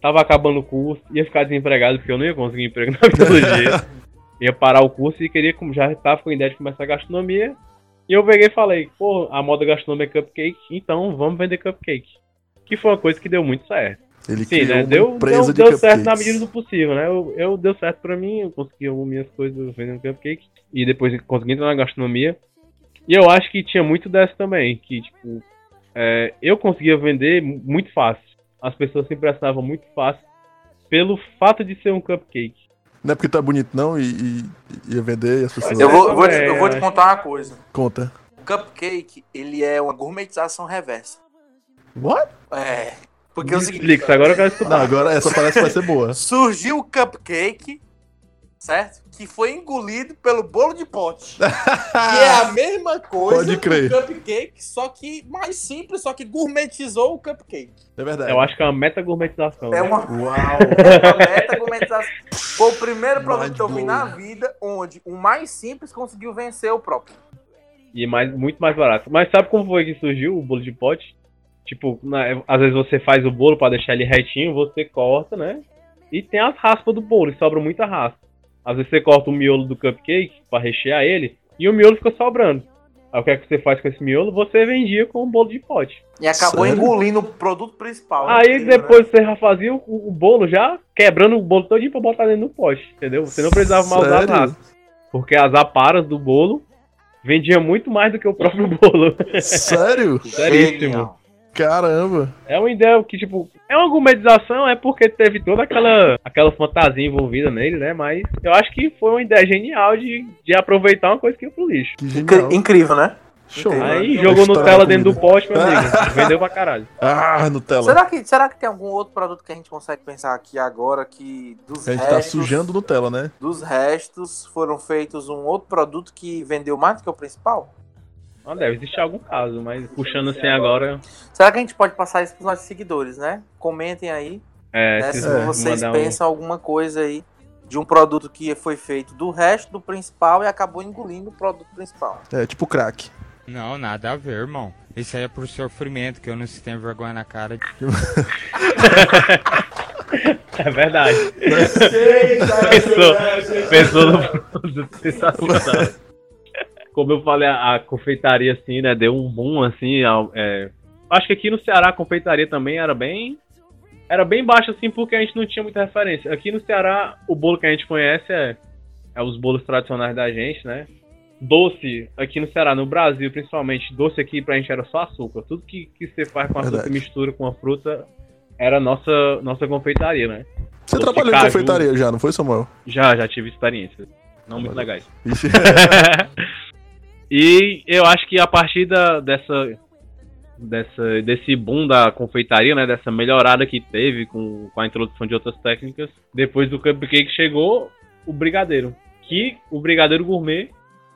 tava acabando o curso, ia ficar desempregado porque eu não ia conseguir emprego na biologia. (laughs) ia parar o curso e queria, como já tava com a ideia de começar a gastronomia. E eu peguei e falei, pô, a moda gastronômica é cupcake, então vamos vender cupcake. Que foi uma coisa que deu muito certo. Ele Sim, né? Deu, deu, de deu certo na medida do possível, né? Eu, eu deu certo pra mim, eu consegui algumas minhas coisas vendendo cupcake. E depois consegui entrar na gastronomia. E eu acho que tinha muito dessa também, que tipo, é, eu conseguia vender mu- muito fácil. As pessoas se impressionavam muito fácil pelo fato de ser um cupcake. Não é porque tu é bonito, não, e, e ia vender e as pessoas. Eu vou, eu vou te, também, eu vou te acho. contar uma coisa. Conta. O cupcake, ele é uma gourmetização reversa. What? É. Porque é o seguinte, Explica, agora eu quero Não, escutar. agora essa parece que vai ser boa. surgiu o cupcake, certo? Que foi engolido pelo bolo de pote. que é a (laughs) mesma coisa Pode crer. do cupcake, só que mais simples, só que gourmetizou o cupcake. É verdade. Eu acho que é uma meta gourmetização. É né? uma, Uau! é uma meta gourmetização. Foi o primeiro produto que eu vi na vida onde o mais simples conseguiu vencer o próprio. E mais, muito mais barato. Mas sabe como foi que surgiu o bolo de pote? Tipo, na- às vezes você faz o bolo pra deixar ele retinho, você corta, né? E tem as raspas do bolo, e sobra muita raspa. Às vezes você corta o miolo do cupcake pra rechear ele, e o miolo fica sobrando. Aí o que é que você faz com esse miolo? Você vendia com o bolo de pote. E acabou Sério? engolindo o produto principal. Aí né? depois você já fazia o, o bolo já, quebrando o bolo todinho pra botar dentro do pote, entendeu? Você não precisava mais usar raspas. Porque as aparas do bolo vendiam muito mais do que o próprio bolo. Sério? (laughs) Seríssimo. Genial. Caramba! É uma ideia que, tipo, é uma gourmetização, é porque teve toda aquela, aquela fantasia envolvida nele, né? Mas eu acho que foi uma ideia genial de, de aproveitar uma coisa que ia pro lixo. Genial. incrível, né? Show. Aí jogou Nutella dentro do pote, meu amigo. Vendeu pra caralho. (laughs) Ah, Nutella. Será que, será que tem algum outro produto que a gente consegue pensar aqui agora que dos A gente tá restos, sujando Nutella, né? dos restos foram feitos um outro produto que vendeu mais do que o principal? Não deve existir algum caso, mas puxando assim agora. Será que a gente pode passar isso pros nossos seguidores, né? Comentem aí É, né, se é, vocês mandar um- pensam alguma coisa aí de um produto que foi feito do resto do principal e acabou engolindo o produto principal. É tipo crack. Não, nada a ver, irmão. Isso aí é por sofrimento, que eu não se tenho vergonha na cara. (laughs) É verdade. pensou, pensou no produto sensacional. Como eu falei, a, a confeitaria, assim, né, deu um boom, assim, ao- é, acho que aqui no Ceará a confeitaria também era bem, era bem baixa, assim, porque a gente não tinha muita referência. Aqui no Ceará, o bolo que a gente conhece é, é os bolos tradicionais da gente, né, doce, aqui no Ceará, no Brasil, principalmente, doce aqui pra gente era só açúcar. Tudo que, que você faz com açúcar e mistura com a fruta era a nossa, nossa confeitaria, né. Você Doce trabalhou em confeitaria já, não foi, Samuel? Já, já tive experiências. Não muito legais. (laughs) E eu acho que a partir da, dessa, dessa, desse boom da confeitaria, né? Dessa melhorada que teve com, com a introdução de outras técnicas, depois do cupcake chegou o brigadeiro. Que o brigadeiro gourmet,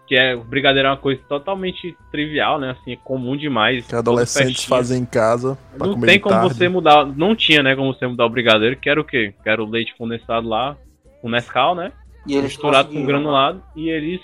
que é o brigadeiro é uma coisa totalmente trivial, né? Assim, é comum demais. Que adolescentes fazem em casa pra Não comer tem de como tarde. você mudar. Não tinha, né? Como você mudar o brigadeiro, que era o quê? Que era o leite condensado lá, o Nescau, né? E eles misturado com granulado e eles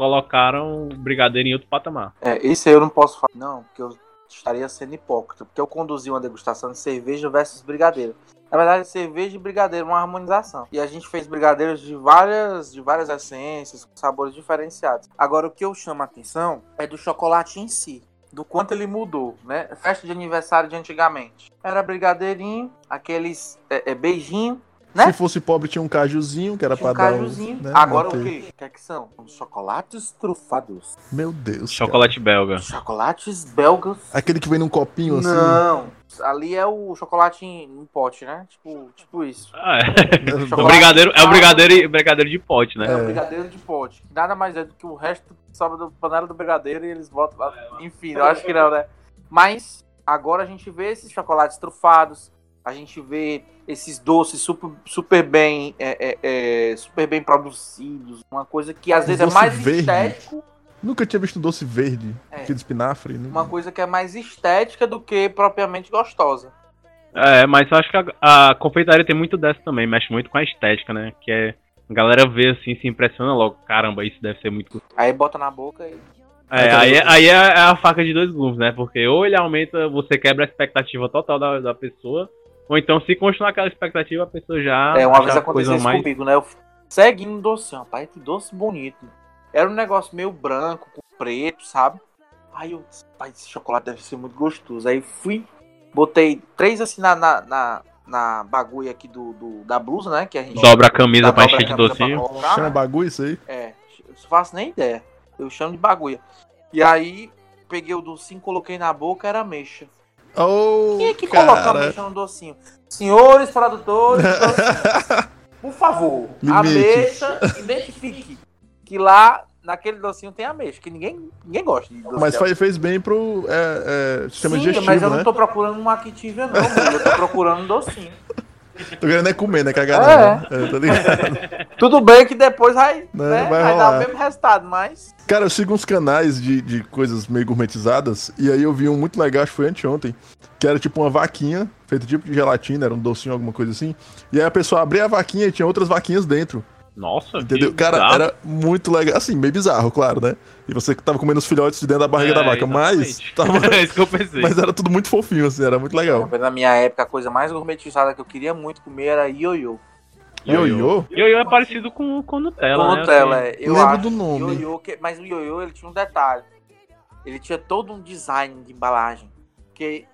colocaram o brigadeiro em outro patamar. É, isso aí eu não posso falar, não, porque eu estaria sendo hipócrita, porque eu conduzi uma degustação de cerveja versus brigadeiro. Na verdade, cerveja e brigadeiro uma harmonização. E a gente fez brigadeiros de várias, de várias essências, com sabores diferenciados. Agora, o que eu chamo a atenção é do chocolate em si. do quanto ele mudou, né? Festa de aniversário de antigamente. Era brigadeirinho, aqueles é, é, beijinho, né? Se fosse pobre, tinha um cajuzinho, que era Tinha um pra dar cajuzinho. um. né, Agora o que? O que é que são? Chocolates trufados. Meu Deus. Chocolate belga. Chocolates belgas. cara. Aquele que vem num copinho assim. Não. Ali é o chocolate em, em pote, né? Tipo, tipo isso. Ah, é. (laughs) O brigadeiro, é o brigadeiro, brigadeiro de pote, né? É o brigadeiro de pote. Nada mais é do que o resto que sobra da panela do brigadeiro e eles botam lá. Enfim, eu acho que não, né? Mas agora a gente vê esses chocolates trufados, a gente vê esses doces super, super bem é, é, é, super bem produzidos, uma coisa que às vezes é mais verde. estético, Nunca tinha visto doce verde. É. Aquele espinafre. né? uma coisa que é mais estética do que propriamente gostosa. É, mas eu acho que a, a confeitaria tem muito dessa também, mexe muito com a estética, né? Que é. A galera vê assim, se impressiona logo. Caramba, isso deve ser muito. Aí bota na boca e É, aí, é- aí é, é a faca de dois gumes, né? Porque ou ele aumenta, você quebra a expectativa total da, da pessoa, ou então se continuar aquela expectativa, a pessoa já. É, uma vez aconteceu isso comigo, né? Eu seguindo um doce, rapaz, que doce bonito. Era um negócio meio branco, com preto, sabe? Aí eu disse, pai, esse chocolate deve ser muito gostoso. Aí fui, botei três assim na, na, na, na bagulho aqui do, do- da blusa, né? Que a gente Dobra a camisa pra encher de docinho. colocar, Chama né? bagulho isso aí? É, eu não faço nem ideia. Eu chamo de bagulho. E aí, peguei o docinho, coloquei na boca, era ameixa. Oh, Quem é que coloca cara. ameixa no docinho? Senhores produtores, por favor, Limite. ameixa, identifique que lá naquele docinho tem ameixa, que ninguém, ninguém gosta de doce Mas faz- fez bem pro é, é, sistema Sim, digestivo, mas eu né? não tô procurando uma Activia não, eu tô procurando um docinho. Tô querendo é comer, né? Cagar É. não. É, tá ligado? (laughs) Tudo bem que depois vai, Não, né, vai vai, dar o mesmo resultado, mas... Cara, eu sigo uns canais de, de coisas meio gourmetizadas, e aí eu vi um muito legal, acho que foi anteontem, que era tipo uma vaquinha, feita tipo de gelatina, era um docinho, alguma coisa assim, e aí a pessoa abria a vaquinha e tinha outras vaquinhas dentro, Nossa, entendeu? que Cara, bizarro. era muito legal, assim, meio bizarro, claro, né? E você que tava comendo os filhotes de dentro da barriga da É, vaca, mas, exatamente. tava, (laughs) é isso que eu pensei. mas era tudo muito fofinho, assim, era muito legal. Na minha época, a coisa mais gourmetizada que eu queria muito comer era ioiô. Ioiô? Ioiô é parecido com, com Nutella, Com né? Nutella, assim. é. Eu Lembro acho do nome. Ioiô que- mas o ioiô ele tinha um detalhe. Ele tinha todo um design de embalagem. Porque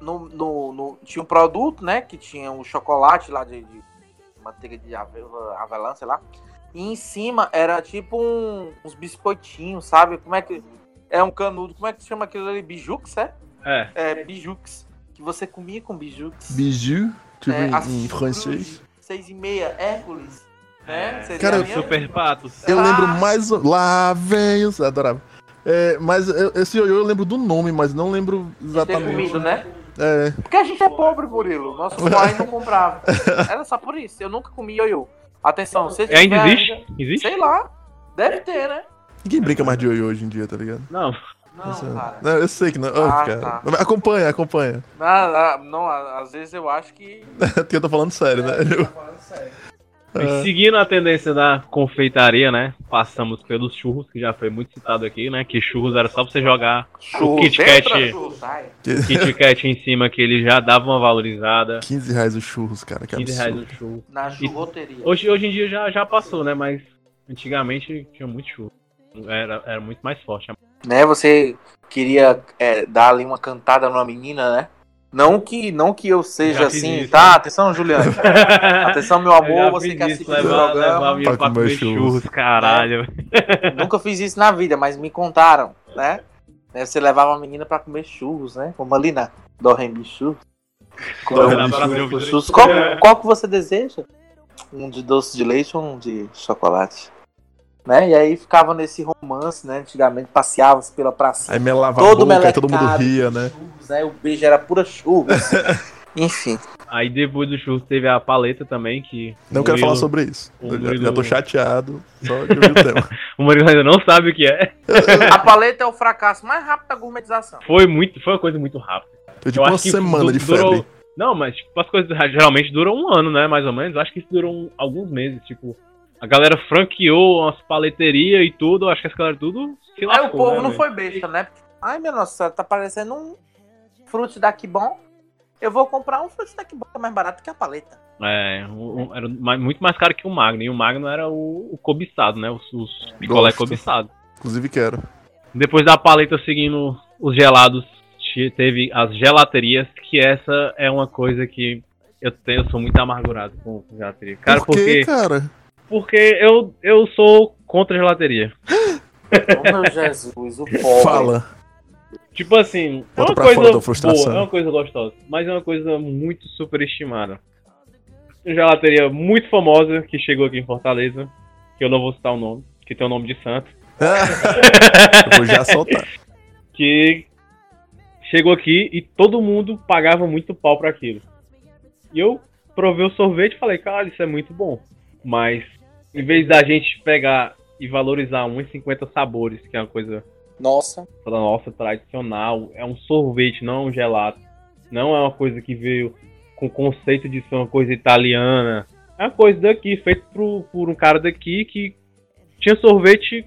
no, no, no- tinha um produto, né? Que tinha um chocolate lá de, de manteiga de ave- avelã, sei lá. E em cima era tipo um- uns biscoitinhos, sabe? Como é que. É um canudo. Como é que chama aquilo ali? Bijux, é? É. É, bijux. Que você comia com bijux. Bijou, tipo É, em, francês. Seis e meia, Hércules. Né? Seria Cara, Super patos. Eu Ah. lembro mais. Lá vem os. Adorava. É, mas eu- esse ioiô eu lembro do nome, mas não lembro ter exatamente. comido, né? É, Porque a gente é pobre, Murilo. Nosso (laughs) pai não comprava. Era só por isso. Eu nunca comi ioiô. Atenção, se E ainda existe? Existe? Sei lá. Deve ter, né? ninguém brinca mais de ioiô hoje em dia, tá ligado? Não. Não, cara. Não, eu sei que não. Oh, Ah, cara. tá. Acompanha, acompanha. Não, não, não, às vezes eu acho que. (laughs) Porque eu tô falando sério, né? Eu- E seguindo a tendência da confeitaria, né? Passamos pelos churros, que já foi muito citado aqui, né? Que churros era só você jogar o Kit Kat, churro, sai. Kit Kat em cima, que ele já dava uma valorizada. 15 reais os churros, cara. Que 15 reais absurdo. no churro. Na churroteria. Hoje, hoje em dia já, já passou, né? Mas antigamente tinha muito churro. Era, era muito mais forte. Né, você queria é, dar ali uma cantada numa menina, né? Não que, não que eu seja assim, isso, tá? né? Atenção, Juliano. (laughs) Atenção, meu amor, você fiz que isso, assiste o levar, levar a programa. menina Pra pra comer comer churros. caralho. Nunca fiz isso na vida, mas me contaram, né? Né, Você levava a menina pra comer churros, né? Como ali na Dorrembi Churros. Com churros. Qual, qual que você deseja? Um de doce de leite ou um de chocolate? Né? E aí ficava nesse romance, né? Antigamente passeava-se pela praça. Aí melava Todo a boca, aí todo mundo ria, né? churros, né? O beijo era pura churros. (laughs) Enfim. Aí depois do churros teve a paleta também, que. Não quero falar Murilo- sobre isso. o Eu já, Murilo- já tô chateado. Só de ouvir o (laughs) tema. O Murilo ainda não sabe o que é. (laughs) A paleta é o fracasso mais rápido da gourmetização. Foi muito, foi uma coisa muito rápida. Foi tipo Eu uma acho que semana de durou- febre. Não, mas tipo, as coisas geralmente duram um ano, né? Mais ou menos. Acho que isso durou um- alguns meses. Tipo, a galera franqueou umas paleterias e tudo. Eu acho que as galera tudo se Aí lascou. o povo né, não foi besta, né? Ai, minha nossa, senhora, tá parecendo um fruto daqui bom. Eu vou comprar um fruto daqui bom que é mais barato que a paleta. É, o- era muito mais caro que o Magno. E o Magno era o, o cobiçado, né? Os, os picolé Gosto. cobiçado. Inclusive quero. Depois da paleta seguindo os gelados, te- teve as gelaterias, que essa é uma coisa que eu tenho, eu sou muito amargurado com com gelateria. Cara, Por quê, porque, cara? Porque eu, eu sou contra gelateria. Oh, meu Jesus, o pobre. Fala. Tipo assim, é uma coisa boa, é uma coisa gostosa, mas é uma coisa muito superestimada. Uma gelateria muito famosa que chegou aqui em Fortaleza, que eu não vou citar o nome, que tem o nome de santo, Eu vou já soltar. (laughs) que chegou aqui e todo mundo pagava muito pau pra aquilo. E eu provei o sorvete e falei, cara, isso é muito bom. Mas em vez da gente pegar e valorizar uns 50 sabores, que é uma coisa Nossa. da nossa tradicional, é um sorvete, não é um gelato. Não é uma coisa que veio com o conceito de ser uma coisa italiana. É uma coisa daqui, feito por, por um cara daqui que tinha sorvete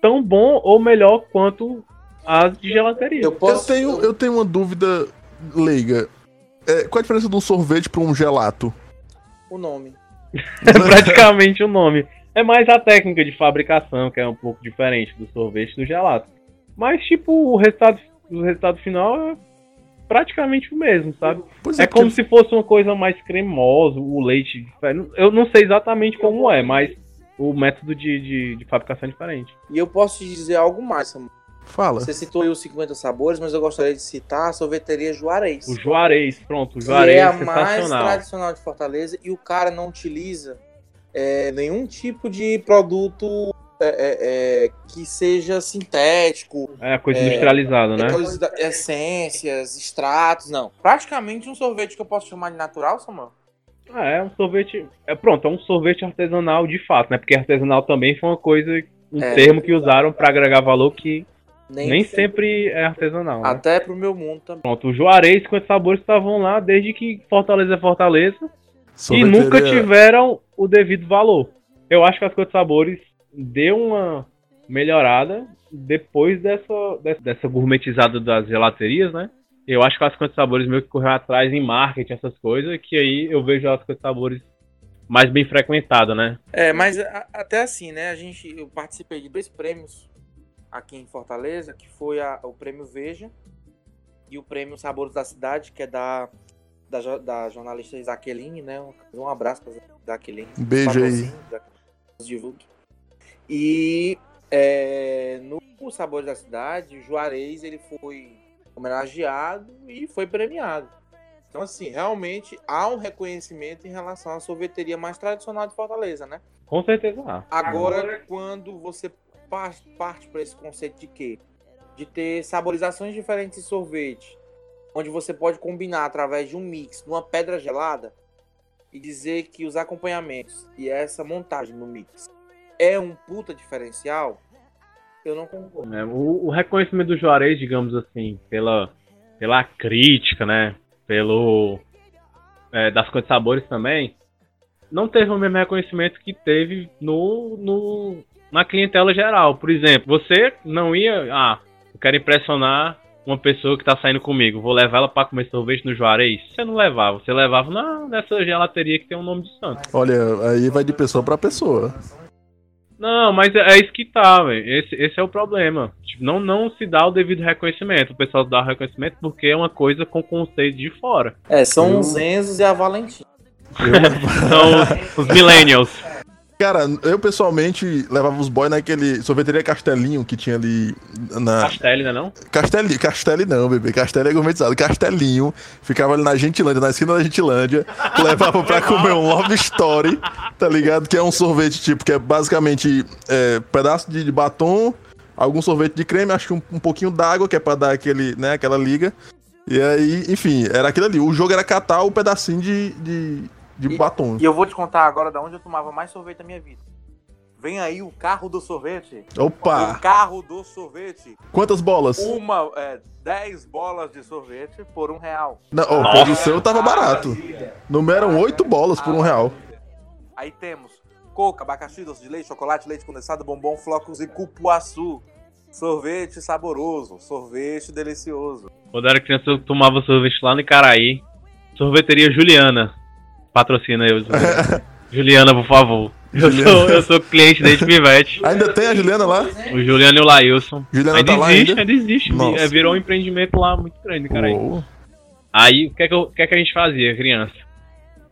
tão bom ou melhor quanto as de gelateria. Eu Eu posso. tenho, eu tenho uma dúvida leiga. É, qual a diferença de um sorvete pra um gelato? O nome. (laughs) É praticamente o nome. É mais a técnica de fabricação, que é um pouco diferente do sorvete e do gelato. Mas, tipo, o resultado, o resultado final é praticamente o mesmo, sabe? Pois É porque- como se fosse uma coisa mais cremosa, o leite. diferente. Eu não sei exatamente como é, mas o método de, de, de fabricação é diferente. E eu posso te dizer algo mais, Samuel. Fala. Você citou aí os 50 sabores, mas eu gostaria de citar a sorveteria Juarez. O Juarez, pronto, o que Juarez é é a mais tradicional de Fortaleza e o cara não utiliza é, nenhum tipo de produto é, é, é, que seja sintético, É a coisa É, industrializada, né? aquelas da- essências, extratos, não. Praticamente um sorvete que eu posso chamar de natural, Samuel. Ah, é um sorvete. É pronto, é um sorvete artesanal de fato, né? Porque artesanal também foi uma coisa, um É. termo que usaram pra agregar valor que nem sempre é artesanal. Né? Até pro meu mundo também. Pronto, o Juarez com esses sabores estavam lá desde que Fortaleza é Fortaleza e nunca tiveram o devido valor. Eu acho que as coisas sabores deu uma melhorada depois dessa, dessa, dessa gourmetizada das gelaterias, né? Eu acho que as coisas sabores meio que correu atrás em marketing, essas coisas, que aí eu vejo as coisas sabores mais bem frequentadas, né? É, mas a- até assim, né? A gente, eu participei de dois prêmios aqui em Fortaleza, que foi a- o prêmio Veja e o prêmio Sabores da Cidade, que é da, da, da jornalista Jaqueline, né? Um, um abraço pra Jaqueline. Um beijo aí. Divulgue. E é, no Sabores da Cidade, o Juarez ele foi homenageado e foi premiado. Então, assim, realmente há um reconhecimento em relação à sorveteria mais tradicional de Fortaleza, né? Com certeza há. Agora, quando você parte para esse conceito de quê? De ter saborizações diferentes de sorvete, onde você pode combinar através de um mix, de uma pedra gelada, e dizer que os acompanhamentos e essa montagem no mix é um puta diferencial, eu não concordo. É, o, o reconhecimento do Juarez, digamos assim, pela, pela crítica, né? Pelo. é, das coisas sabores também, não teve o mesmo reconhecimento que teve no, no, na clientela geral. Por exemplo, você não ia. Ah, eu quero impressionar uma pessoa que tá saindo comigo, vou levar ela pra comer sorvete no Juarez. Você não levava, você levava na, nessa gelateria que tem o nome de santo. Olha, aí vai de pessoa pra pessoa. Não, mas é, é isso que tá, velho. Esse, esse é o problema. Tipo, não, não se dá o devido reconhecimento. O pessoal dá o reconhecimento porque é uma coisa com conceito de fora. É, são Eu- os Enzos e a Valentina. (laughs) São os, os millennials. (laughs) Cara, eu pessoalmente levava os boys naquele sorveteria Castelinho que tinha ali na. Castelli, né não? Castelinho, Castelli não, bebê. Castelli é gourmetizado. Castelinho ficava ali na Gentilândia, na esquina da Gentilândia. levava pra comer um Love Story, tá ligado? Que é um sorvete tipo, que é basicamente é, pedaço de, de batom, algum sorvete de creme, acho que um, um pouquinho d'água, que é pra dar aquele, né, aquela liga. E aí, enfim, era aquilo ali. O jogo era catar o pedacinho de, de, de E- batom. E eu vou te contar agora da onde eu tomava mais sorvete na minha vida. Vem aí o carro do sorvete. O Opa! carro do sorvete. Quantas bolas? Uma, é, 10 bolas de sorvete por um real. Não, pô, do seu tava barato. Não eram oito bolas por um real. Aí temos coca, abacaxi, doce de leite, chocolate, leite condensado, bombom, flocos e cupuaçu. Sorvete saboroso, sorvete delicioso. Quando era criança, eu tomava sorvete lá no Icaraí. Sorveteria Juliana. Patrocina eu. (laughs) Juliana, por favor. Eu sou, eu sou cliente desde pivete. Ainda tem a Juliana lá? O Juliano e o Lailson. Juliana ainda tá lá existe, ainda? ainda existe. Nossa. É, Virou um empreendimento lá muito grande, cara. aí. Uou. Aí, o que, é que, eu- que é que a gente fazia, criança?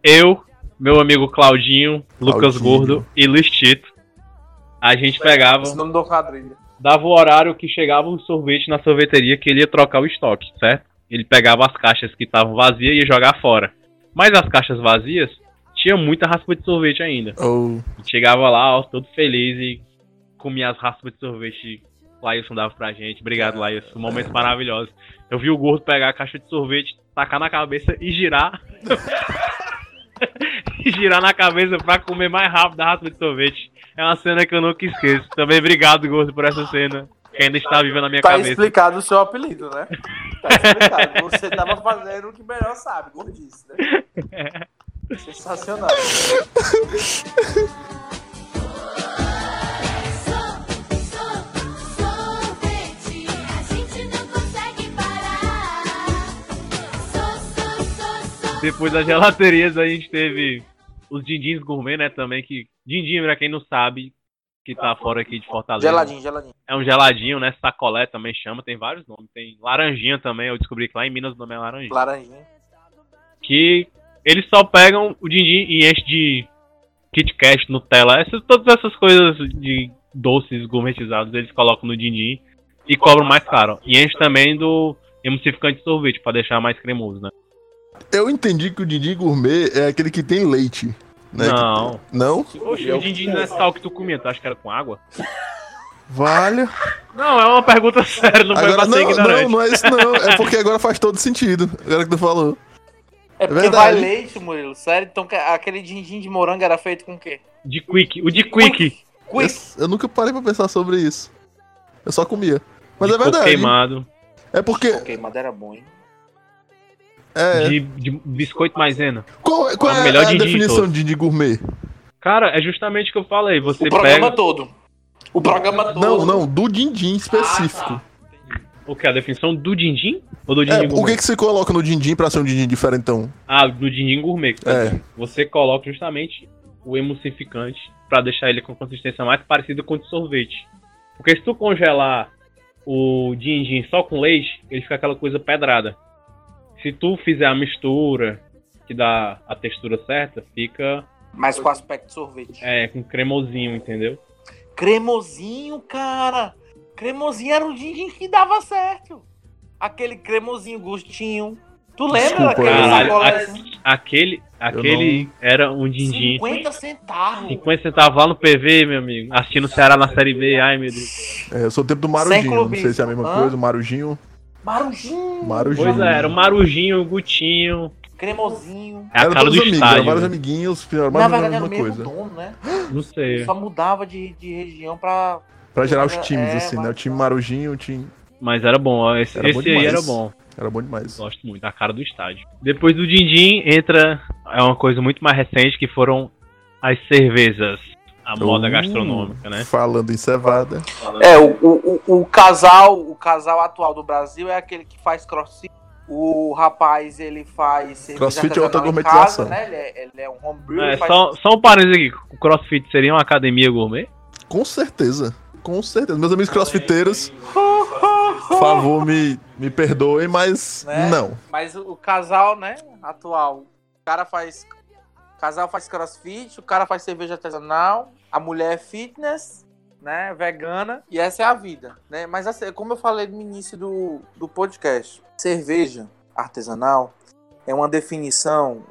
Eu, meu amigo Claudinho, Lucas Claudinho. Gordo e Luiz Tito, a gente pegava, Esse nome do quadrilha. dava o horário que chegava o sorvete na sorveteria que ele ia trocar o estoque, certo? Ele pegava as caixas que estavam vazias e ia jogar fora. Mas as caixas vazias, tinha muita raspa de sorvete ainda. Oh, chegava lá, ó, todo feliz e comia as raspas de sorvete. Lailson dava pra gente. Obrigado, Lailson. Momentos maravilhosos. Eu vi o gordo pegar a caixa de sorvete, tacar na cabeça e girar. (laughs) e girar na cabeça pra comer mais rápido a raspa de sorvete. É uma cena que eu nunca esqueço. Também obrigado, gordo, por essa cena. Que ainda está viva na minha Tá cabeça. explicado o seu apelido, né? Tá explicado. Você tava fazendo o que melhor sabe, gordice, né? Sensacional. Depois das gelaterias, a gente teve os dindins gourmet, né? Também que. Dindim, pra quem não sabe, que tá fora aqui de Fortaleza. Geladinho, geladinho. É um geladinho, né? Sacolé também chama, tem vários nomes. Tem laranjinha também, eu descobri que lá em Minas o nome é laranjinha. Laranjinha. Que eles só pegam o dindim e enchem de Kit Kat, Nutella, essas, todas essas coisas de doces gourmetizados eles colocam no dindim e cobram mais caro. E enche também do emulsificante de sorvete pra deixar mais cremoso, né? eu entendi que o Didi Gourmet é aquele que tem leite. Né? Não. Não? Oxe, o dindim não é sal que tu comia, tu acha que era com água? Vale. Não, é uma pergunta séria, não foi Agora, pra ser não, ignorante. não, não é isso não. É porque agora faz todo sentido. Agora que tu falou. É porque verdade. vai leite, Murilo. Sério? Então que- aquele din-din de morango era feito com o quê? De quick, o de quick. Eu, Quick. eu nunca parei pra pensar sobre isso. Eu só comia. Mas de é coco verdade. queimado, É porque. Ok, madeira bom, hein? É. de, de biscoito maisena. Qual, é- qual É o é melhor a Didi de definição de Didi Gourmet? Cara, é justamente o que eu falei. Você O programa pega. todo. O programa todo. Não, não, do Dindim específico. O que? A definição do dindim? Ou do é, dindim o gourmet? que, que você coloca no Dindim pra ser um Dindim diferentão? Ah, do dindim gourmet. tá É. Você coloca justamente o emulsificante pra deixar ele com consistência mais parecida com o de sorvete. Porque se tu congelar o dindim só com leite, ele fica aquela coisa pedrada. Se tu fizer a mistura, que dá a textura certa, fica Mas com aspecto de sorvete. é, com cremosinho, entendeu? Cremosinho, cara. Cremosinho era o din-din que dava certo. Aquele cremosinho, gostinho. Tu lembra Desculpa, daquele? Aquele, aquele era um din-din. 50 centavos. 50 centavos lá no PV, meu amigo. Assistindo o Ceará na Série B. Ai, meu Deus. É, eu sou o tempo do Marujinho. Não sei se é a mesma Hã? coisa, o Marujinho. Marujinho. Marujinho. Pois é, era o Marujinho, o Gutinho. Cremosinho. É a Era cara do amigos, estádio. vários né? amiguinhos, fizeram Na mais ou verdade menos era o mesmo coisa. dono, né? (gasps) Não sei. Só mudava de, de região pra. Pra gerar os times, é, assim, né? O time Marujinho, o time. Mas era bom. Esse, Era bom esse aí demais. era bom. Era bom demais. Gosto muito, a cara do estádio. Depois do Dindim entra é uma coisa muito mais recente que foram as cervejas. A moda Uh, gastronômica, né? Falando em cevada. É, o, o, o, casal, o casal atual do Brasil é aquele que faz crossfit. O rapaz, ele faz Crossfit é outra artesanal em gourmetização. Casa, né? ele, é, ele é um homebrew. É, faz- só, só um parênteses aqui. O CrossFit seria uma academia gourmet? Com certeza. Com certeza. Meus amigos crossfiteiros, (laughs) por favor, me, me perdoem, mas Né? não. Mas o, o casal, né, atual, o cara faz. O casal faz crossfit, o cara faz cerveja artesanal, a mulher é fitness, né, vegana, e essa é a vida, né? Mas assim, como eu falei no início do, do podcast, cerveja artesanal é uma definição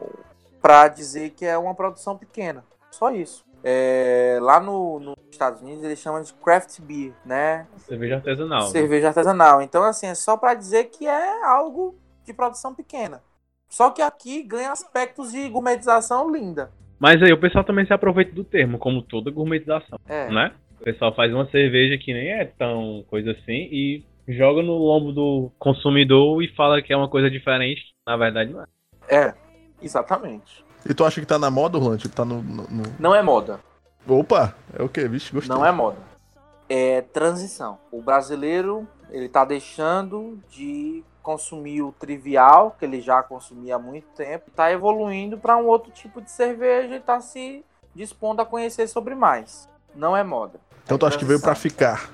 para dizer que é uma produção pequena. Só isso. É, lá no, nos Estados Unidos eles chamam de craft beer, né? Cerveja artesanal. né? cerveja artesanal. Então, assim, é só para dizer que é algo de produção pequena. Só que aqui ganha aspectos de gourmetização linda. Mas aí o pessoal também se aproveita do termo, como toda gourmetização, É. né? O pessoal faz uma cerveja que nem é tão coisa assim e joga no lombo do consumidor e fala que é uma coisa diferente. Na verdade, não é. É, exatamente. E tu acha que tá na moda, Orlando? Tipo, tá no, no- no- Não é moda. Opa! É o quê? Vixe, gostei. Não é moda. É transição. O brasileiro, ele tá deixando de consumir o trivial, que ele já consumia há muito tempo, tá evoluindo para um outro tipo de cerveja e tá se dispondo a conhecer sobre mais. Não é moda. Então tu acha que veio pra ficar?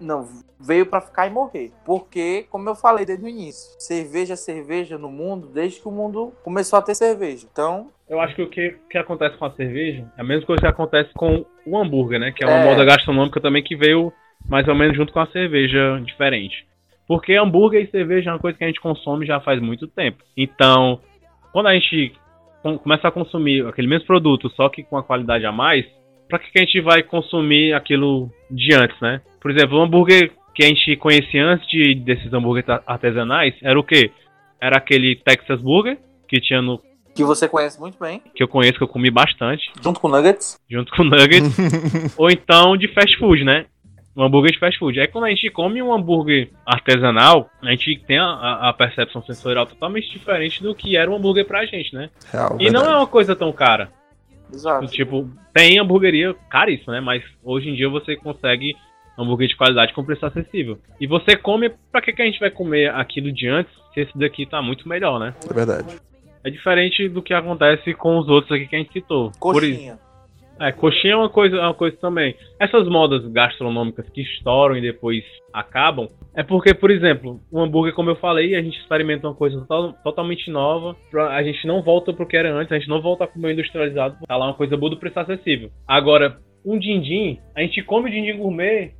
Não, veio pra ficar e morrer. Porque, como eu falei desde o início, cerveja é cerveja no mundo desde que o mundo começou a ter cerveja. Então, Eu acho que o que, que acontece com a cerveja é a mesma coisa que acontece com o hambúrguer, né? Que é uma É. moda gastronômica também que veio mais ou menos junto com a cerveja diferente. Porque hambúrguer e cerveja é uma coisa que a gente consome já faz muito tempo. Então, quando a gente com- começa a consumir aquele mesmo produto, só que com a qualidade a mais, pra que, que a gente vai consumir aquilo de antes, né? Por exemplo, o hambúrguer que a gente conhecia antes de, desses hambúrgueres ar- artesanais era o quê? Era aquele Texas Burger, que tinha no. que você conhece muito bem, que eu conheço, que eu comi bastante, junto com Nuggets. junto com nuggets, (laughs) ou então de fast food, né? Um hambúrguer de fast food. Aí quando a gente come um hambúrguer artesanal, a gente tem a, a- percepção sensorial totalmente diferente do que era um hambúrguer pra gente, né? Real, E não é verdade. uma coisa tão cara. Exato. Tipo, tem hamburgueria caríssima, né? Mas hoje em dia você consegue hambúrguer de qualidade com preço acessível. E você come, pra que, que a gente vai comer aquilo de antes se esse daqui tá muito melhor, né? É verdade. É diferente do que acontece com os outros aqui que a gente citou. Por isso- Coxinha. É, coxinha é uma coisa, é uma coisa também. Essas modas gastronômicas que estouram e depois acabam, é porque, por exemplo, o hambúrguer, como eu falei, a gente experimenta uma coisa to- totalmente nova, a gente não volta pro que era antes, a gente não volta a comer industrializado, tá lá uma coisa boa do preço acessível. Agora, um din-din, a gente come din-din gourmet,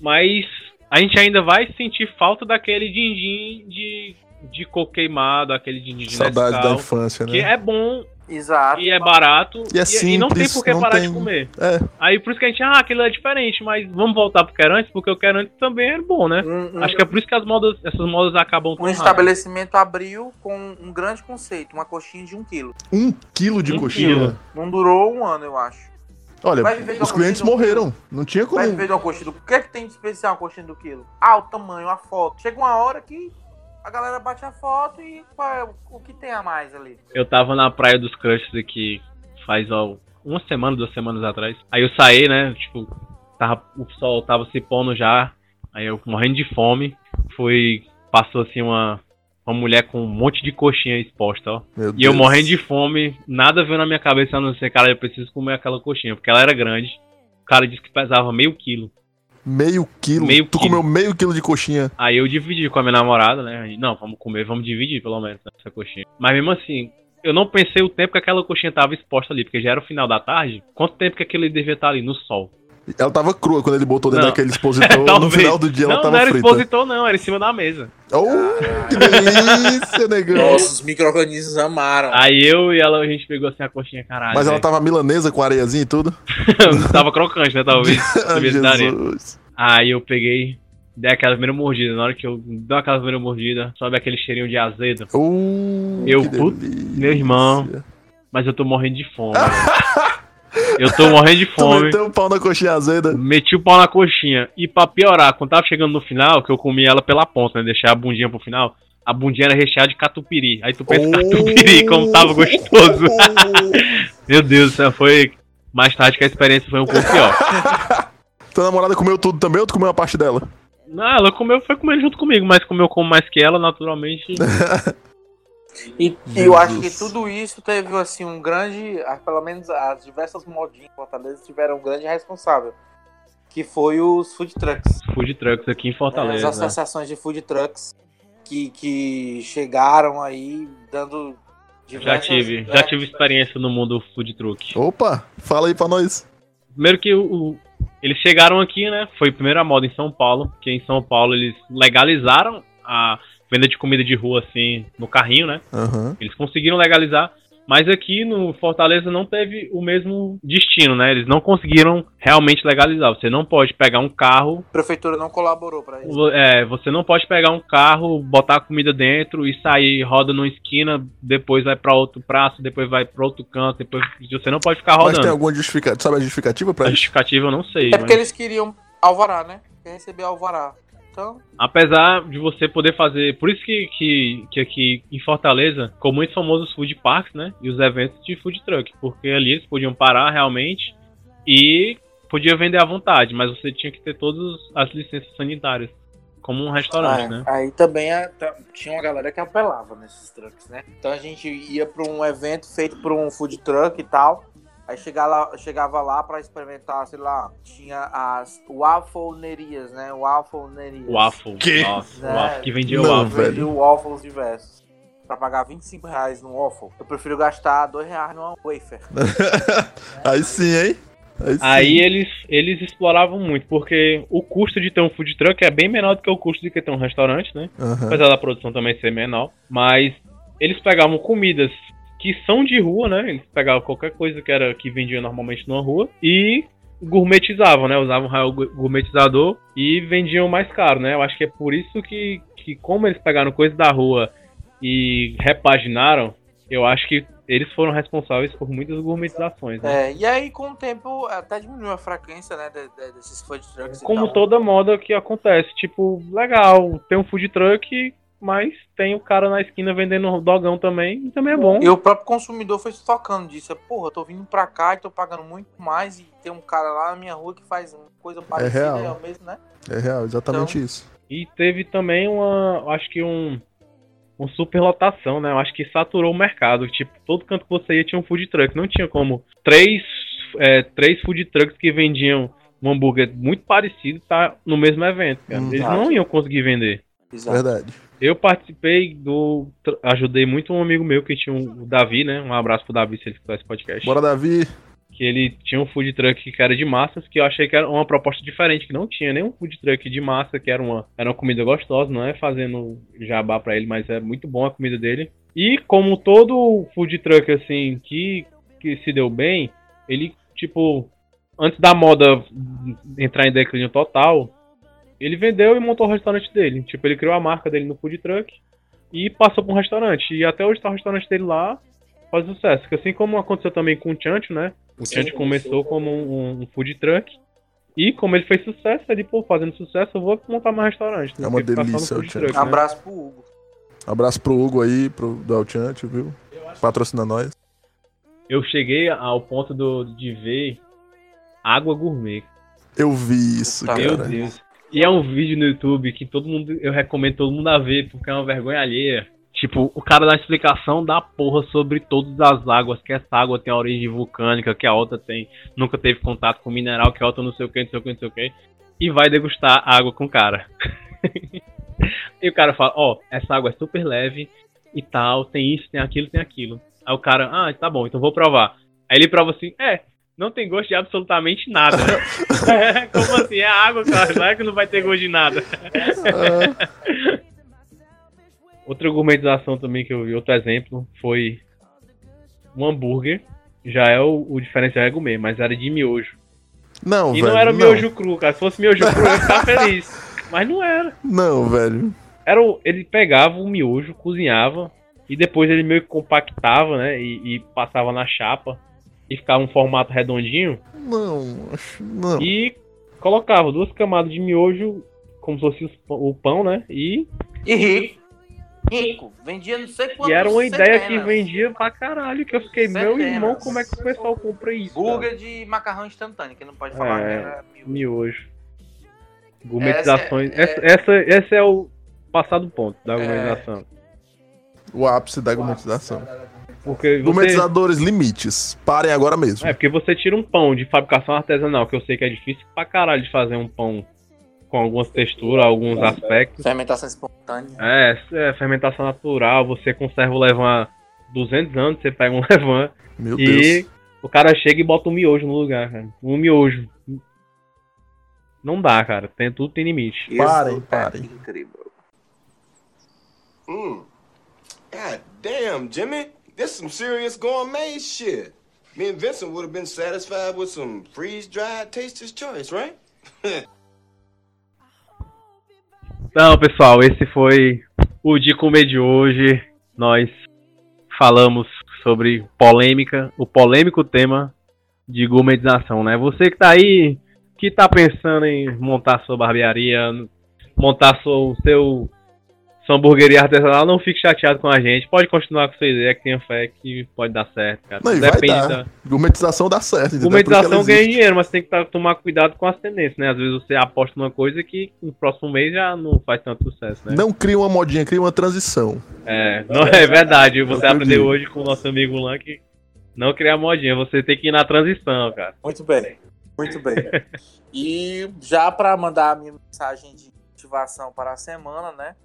mas a gente ainda vai sentir falta daquele din-din de, de coco queimado, aquele din-din de Saudade da infância, que né? é bom Exato. e é barato E é e, não tem simples, por que parar tem- de comer. É, Aí por isso que a gente, ah, aquilo é diferente, mas vamos voltar pro que era antes, porque o que era antes também era bom, né? Um, um- Acho que é por isso que as modas, essas modas acabam um rápido. estabelecimento abriu com um grande conceito, uma coxinha de um quilo. um quilo de Um coxinha. quilo. Não durou um ano, eu acho. Olha, viver os clientes morreram. Não tinha como. Vai ver de uma coxinha do O que é que tem de especial uma coxinha do quilo? Ah, o tamanho, a foto. Chega uma hora que a galera bate a foto e qual é o que tem a mais ali? Eu tava na Praia dos Crushes aqui faz ó, uma semana, duas semanas atrás. Aí eu saí, né? Tipo, tava, o sol tava se pondo já. Aí eu morrendo de fome. Foi. Passou assim uma. Uma mulher com um monte de coxinha exposta, ó. Meu E eu Deus. morrendo de fome, nada veio na minha cabeça a não ser, cara, eu preciso comer aquela coxinha, porque ela era grande. O cara disse que pesava meio quilo. Meio quilo. Meio tu quilo. comeu meio quilo de coxinha. Aí eu dividi com a minha namorada, né? Não, vamos comer, vamos dividir pelo menos essa coxinha. Mas mesmo assim, eu não pensei o tempo que aquela coxinha tava exposta ali, porque já era o final da tarde. Quanto tempo que aquele devia estar ali no sol? Ela tava crua quando ele botou dentro Não. daquele (laughs) expositor. no final do dia ela não, tava não era frita. expositor, não, era em cima da mesa. Oh, que delícia, negão. Nossa, os micro-organismos amaram. Aí eu e ela, a gente pegou assim a coxinha, caralho. Mas ela velho. tava milanesa com areiazinha e tudo. (laughs) tava crocante, né? Talvez. (laughs) Jesus. Aí eu peguei, dei aquela primeira mordida. Na hora que eu dei aquela primeira mordida, sobe aquele cheirinho de azedo. Oh, Eu, delícia. meu irmão. Mas eu tô morrendo de fome. Eu tô morrendo de (laughs) fome. meteu o pau na coxinha azeda. Meti o pau na coxinha. E pra piorar, quando tava chegando no final, que eu comi ela pela ponta, né? Deixei a bundinha pro final. A bundinha era recheada de catupiry. Aí tu pensa Oh. catupiry, como tava gostoso. (laughs) Meu Deus foi. Mais tarde que a experiência foi um pouco pior. (laughs) Tua namorada comeu tudo também ou tu comeu uma parte dela? Não, ela comeu, foi comendo junto comigo, mas como eu como mais que ela, naturalmente. E, e eu acho que tudo isso teve assim um grande, ah, pelo menos as diversas modinhas em Fortaleza tiveram um grande responsável, que foi os food trucks. Food trucks aqui em né? Fortaleza. As associações de food trucks que, que chegaram aí dando Já diversas- tive, é, já tive experiência no mundo food truck. Opa, fala aí pra nós. Primeiro que o, o- eles chegaram aqui, né? Foi a primeira moda em São Paulo, porque em São Paulo eles legalizaram a venda de comida de rua assim no carrinho, né? Aham. Eles conseguiram legalizar, mas aqui no Fortaleza não teve o mesmo destino, né? Eles não conseguiram realmente legalizar. Você não pode pegar um carro A prefeitura não colaborou para isso. É, você não pode pegar um carro, botar a comida dentro e sair, roda numa esquina, depois vai pra outro praço, depois vai pra outro canto, depois você não pode ficar Mas tem rodando. alguma justificativa? Sabe a justificativa pra A isso? justificativa eu não sei. É mas- porque eles queriam alvará, né? Quer receber alvará. Então, Apesar de você poder fazer. Por isso que, que, que aqui em Fortaleza ficou muito famoso os food parks, né? E os eventos de food truck. Porque ali eles podiam parar realmente e podia vender à vontade, mas você tinha que ter todas as licenças sanitárias. Como um restaurante, ah, né? aí também a- tinha uma galera que apelava nesses trucks, né? Então a gente ia pra um evento feito por um food truck e tal. Aí chegava lá, chegava lá pra experimentar, sei lá, tinha as wafflenerias, né? Wafflenerias. Waffle. Que? Nossa, É. waffle. Que vendia Não, waffle. velho. Vendia waffles diversos. Pra pagar 25 reais no waffle, eu prefiro gastar 2 reais numa wafer. (laughs) Aí sim, hein? Aí, sim. Aí eles, eles exploravam muito, porque o custo de ter um food truck é bem menor do que o custo de ter um restaurante, né? Aham. Apesar da produção também ser menor. Mas eles pegavam comidas que são de rua, né? Eles pegavam qualquer coisa que era que vendia normalmente numa rua e gourmetizavam, né? Usavam raio gourmetizador e vendiam mais caro, né? Eu acho que é por isso que, que como eles pegaram coisa da rua e repaginaram, eu acho que eles foram responsáveis por muitas gourmetizações, né? É, e aí, com o tempo, até diminuiu a frequência, né, de- de- desses food trucks e Como toda moda que acontece, tipo, legal, tem um food truck, mas tem o cara na esquina vendendo dogão também, e também é bom. E o próprio consumidor foi se tocando disso. É, Porra, eu tô vindo pra cá e tô pagando muito mais e tem um cara lá na minha rua que faz coisa parecida, real. é mesmo, né? É real, exatamente Então- isso. E teve também uma, acho que um, um superlotação, né? Eu acho que saturou o mercado. Tipo, todo canto que você ia tinha um food truck. Não tinha como três, é, três food trucks que vendiam um hambúrguer muito parecido tá no mesmo evento, cara. Eles não iam conseguir vender. Exato. Verdade. Eu participei do. Ajudei muito um amigo meu que tinha um, o Davi, né? Um abraço pro Davi se ele escutar esse podcast. Bora, Davi. Que ele tinha um food truck que era de massas, que eu achei que era uma proposta diferente, que não tinha nenhum food truck de massa, que era uma, era uma comida gostosa, não é fazendo jabá pra ele, mas é muito bom a comida dele. E como todo food truck, assim, que, que se deu bem, ele, tipo, antes da moda entrar em declínio total, ele vendeu e montou o restaurante dele. Tipo, ele criou a marca dele no food truck e passou pra um restaurante. E até hoje tá o restaurante dele lá, faz sucesso. Que assim como aconteceu também com o Chancho, né? O Chancho começou como um, um food truck. E como ele fez sucesso, ele, pô, fazendo sucesso, eu vou montar mais restaurante. É uma delícia o Chancho. truck, Um né? abraço pro Hugo. Abraço pro Hugo aí, pro do Altiante, viu? Patrocina nós. Eu cheguei ao ponto do, de ver água gourmet. Eu vi isso, Tá, Meu cara. Deus. E é um vídeo no YouTube que todo mundo, eu recomendo todo mundo a ver, porque é uma vergonha alheia. Tipo, o cara dá explicação da porra sobre todas as águas, que essa água tem origem vulcânica, que a outra tem, nunca teve contato com mineral, que a outra não sei o que, não sei o que, não sei o que. E vai degustar água com o cara. (laughs) e o cara fala, ó, essa água é super leve e tal, tem isso, tem aquilo, tem aquilo. Aí o cara, ah, tá bom, então vou provar. Aí ele prova assim, é, não tem gosto de absolutamente nada. (laughs) Como assim? É água, cara. Não é que não vai ter gosto de nada. (laughs) Outra gourmetização também que eu vi, outro exemplo, foi um hambúrguer. Já é o, o diferencial é gourmet, mas era de miojo. Não, e velho. não era miojo cru, cara. Se fosse miojo cru, eu ia ficar feliz. Mas não era. Não, velho. era o- ele pegava o miojo, cozinhava, e depois ele meio que compactava, né? E, e passava na chapa. E ficava um formato redondinho. Não, acho. Não. E colocava duas camadas de miojo, como se fosse o pão, né? E, E rico. Rico. Vendia não sei quantos e era uma ideia que vendia pra caralho. Que eu fiquei, meu irmão, como é que o pessoal compra isso? cara?" Burger de macarrão instantâneo, que não pode falar. É. né? Era mil. Miojo. Gourmetizações. Essa Essa, é- essa, esse é o passado ponto da gourmetização. O ápice da gourmetização. Porque você, Gourmetizadores limites. Parem agora mesmo. É, porque você tira um pão de fabricação artesanal, que eu sei que é difícil pra caralho de fazer um pão com algumas texturas, alguns aspectos. Fermentação espontânea. É, é fermentação natural, você conserva o levan 200 anos, você pega um (laughs) levan Meu e Deus. o cara chega e bota um miojo no lugar, cara. Um miojo. Não dá, cara. Tem, tudo tem limite. Parem, Isso parem. É incrível. Mm. God damn, Jimmy. This some serious gourmet shit. Me and Vincent would have been satisfied with some freeze-dried taster's choice, right? (laughs) Então, pessoal, esse foi o de comer de hoje. Nós falamos sobre polêmica, o polêmico tema de gourmetização, né? Você que tá aí, que tá pensando em montar sua barbearia, montar seu, seu sua hamburgueria artesanal, não fique chateado com a gente. Pode continuar com sua ideia, que tenha fé que pode dar certo, cara. Não, e vai Depende dar. da Gourmetização dá certo, entendeu? Gourmetização ganha dinheiro, mas tem que tá- tomar cuidado com as tendências, né? Às vezes você aposta numa coisa que no próximo mês já não faz tanto sucesso, né? Não cria uma modinha, cria uma transição. É, não é verdade. Você Eu aprendeu hoje com o nosso amigo Lan que Não criar modinha, você tem que ir na transição, cara. Muito bem. Muito bem. (laughs) E já para mandar a minha mensagem de motivação para a semana, né?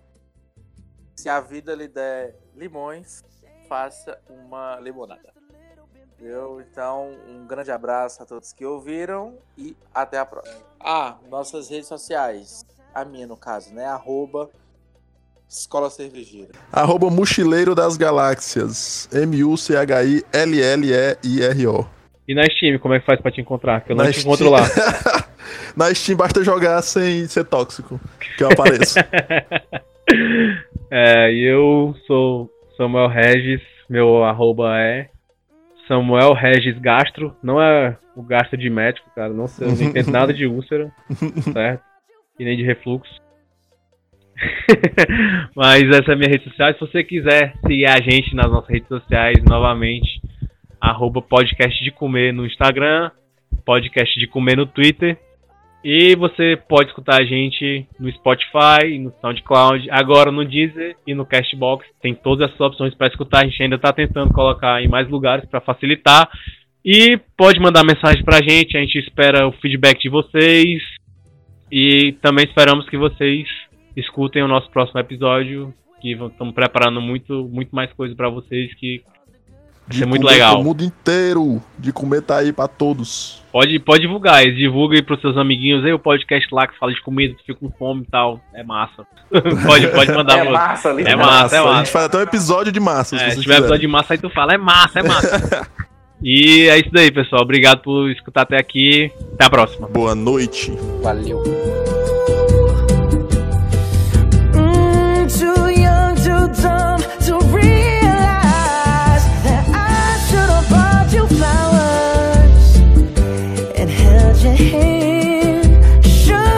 Se a vida lhe der limões, faça uma limonada. Entendeu? Então, um grande abraço a todos que ouviram e até a próxima. Ah, nossas redes sociais. A minha, no caso, né? Arroba Escola Cervejeira. Arroba Mochileiro das Galáxias. M-U-C-H-I-L-L-E-I-R-O. E na Steam, como é que faz pra te encontrar? Que eu não Na te encontro lá. (laughs) Na Steam basta jogar sem ser tóxico, que eu apareço. (laughs) É, eu sou Samuel Regis, meu arroba é Samuel Regis Gastro, não é o gasto de médico, cara, não sei, não entendo nada de úlcera, (laughs) certo? E nem de refluxo. (laughs) Mas essa é a minha rede social, se você quiser seguir a gente nas nossas redes sociais, novamente, arroba podcast de comer no Instagram, podcast de comer no Twitter, e você pode escutar a gente no Spotify, no SoundCloud, agora no Deezer e no Castbox. Tem todas essas opções para escutar. A gente ainda está tentando colocar em mais lugares para facilitar. E pode mandar mensagem para a gente. A gente espera o feedback de vocês. E também esperamos que vocês escutem o nosso próximo episódio. Que estamos preparando muito, muito mais coisa para vocês. Que vai ser muito comer legal. pro mundo inteiro. De comer tá aí pra todos. Pode, pode divulgar, eles divulguem pros seus amiguinhos aí o podcast lá que fala de comida, tu fica com fome e tal. É massa. (laughs) pode, pode mandar É pro- massa, ali. É massa, é A massa. gente faz até um episódio de massa, É, se se você tiver episódio de massa aí tu fala, é massa, é massa. (laughs) e é isso daí, pessoal. Obrigado por escutar até aqui. Até a próxima. Boa noite. Valeu.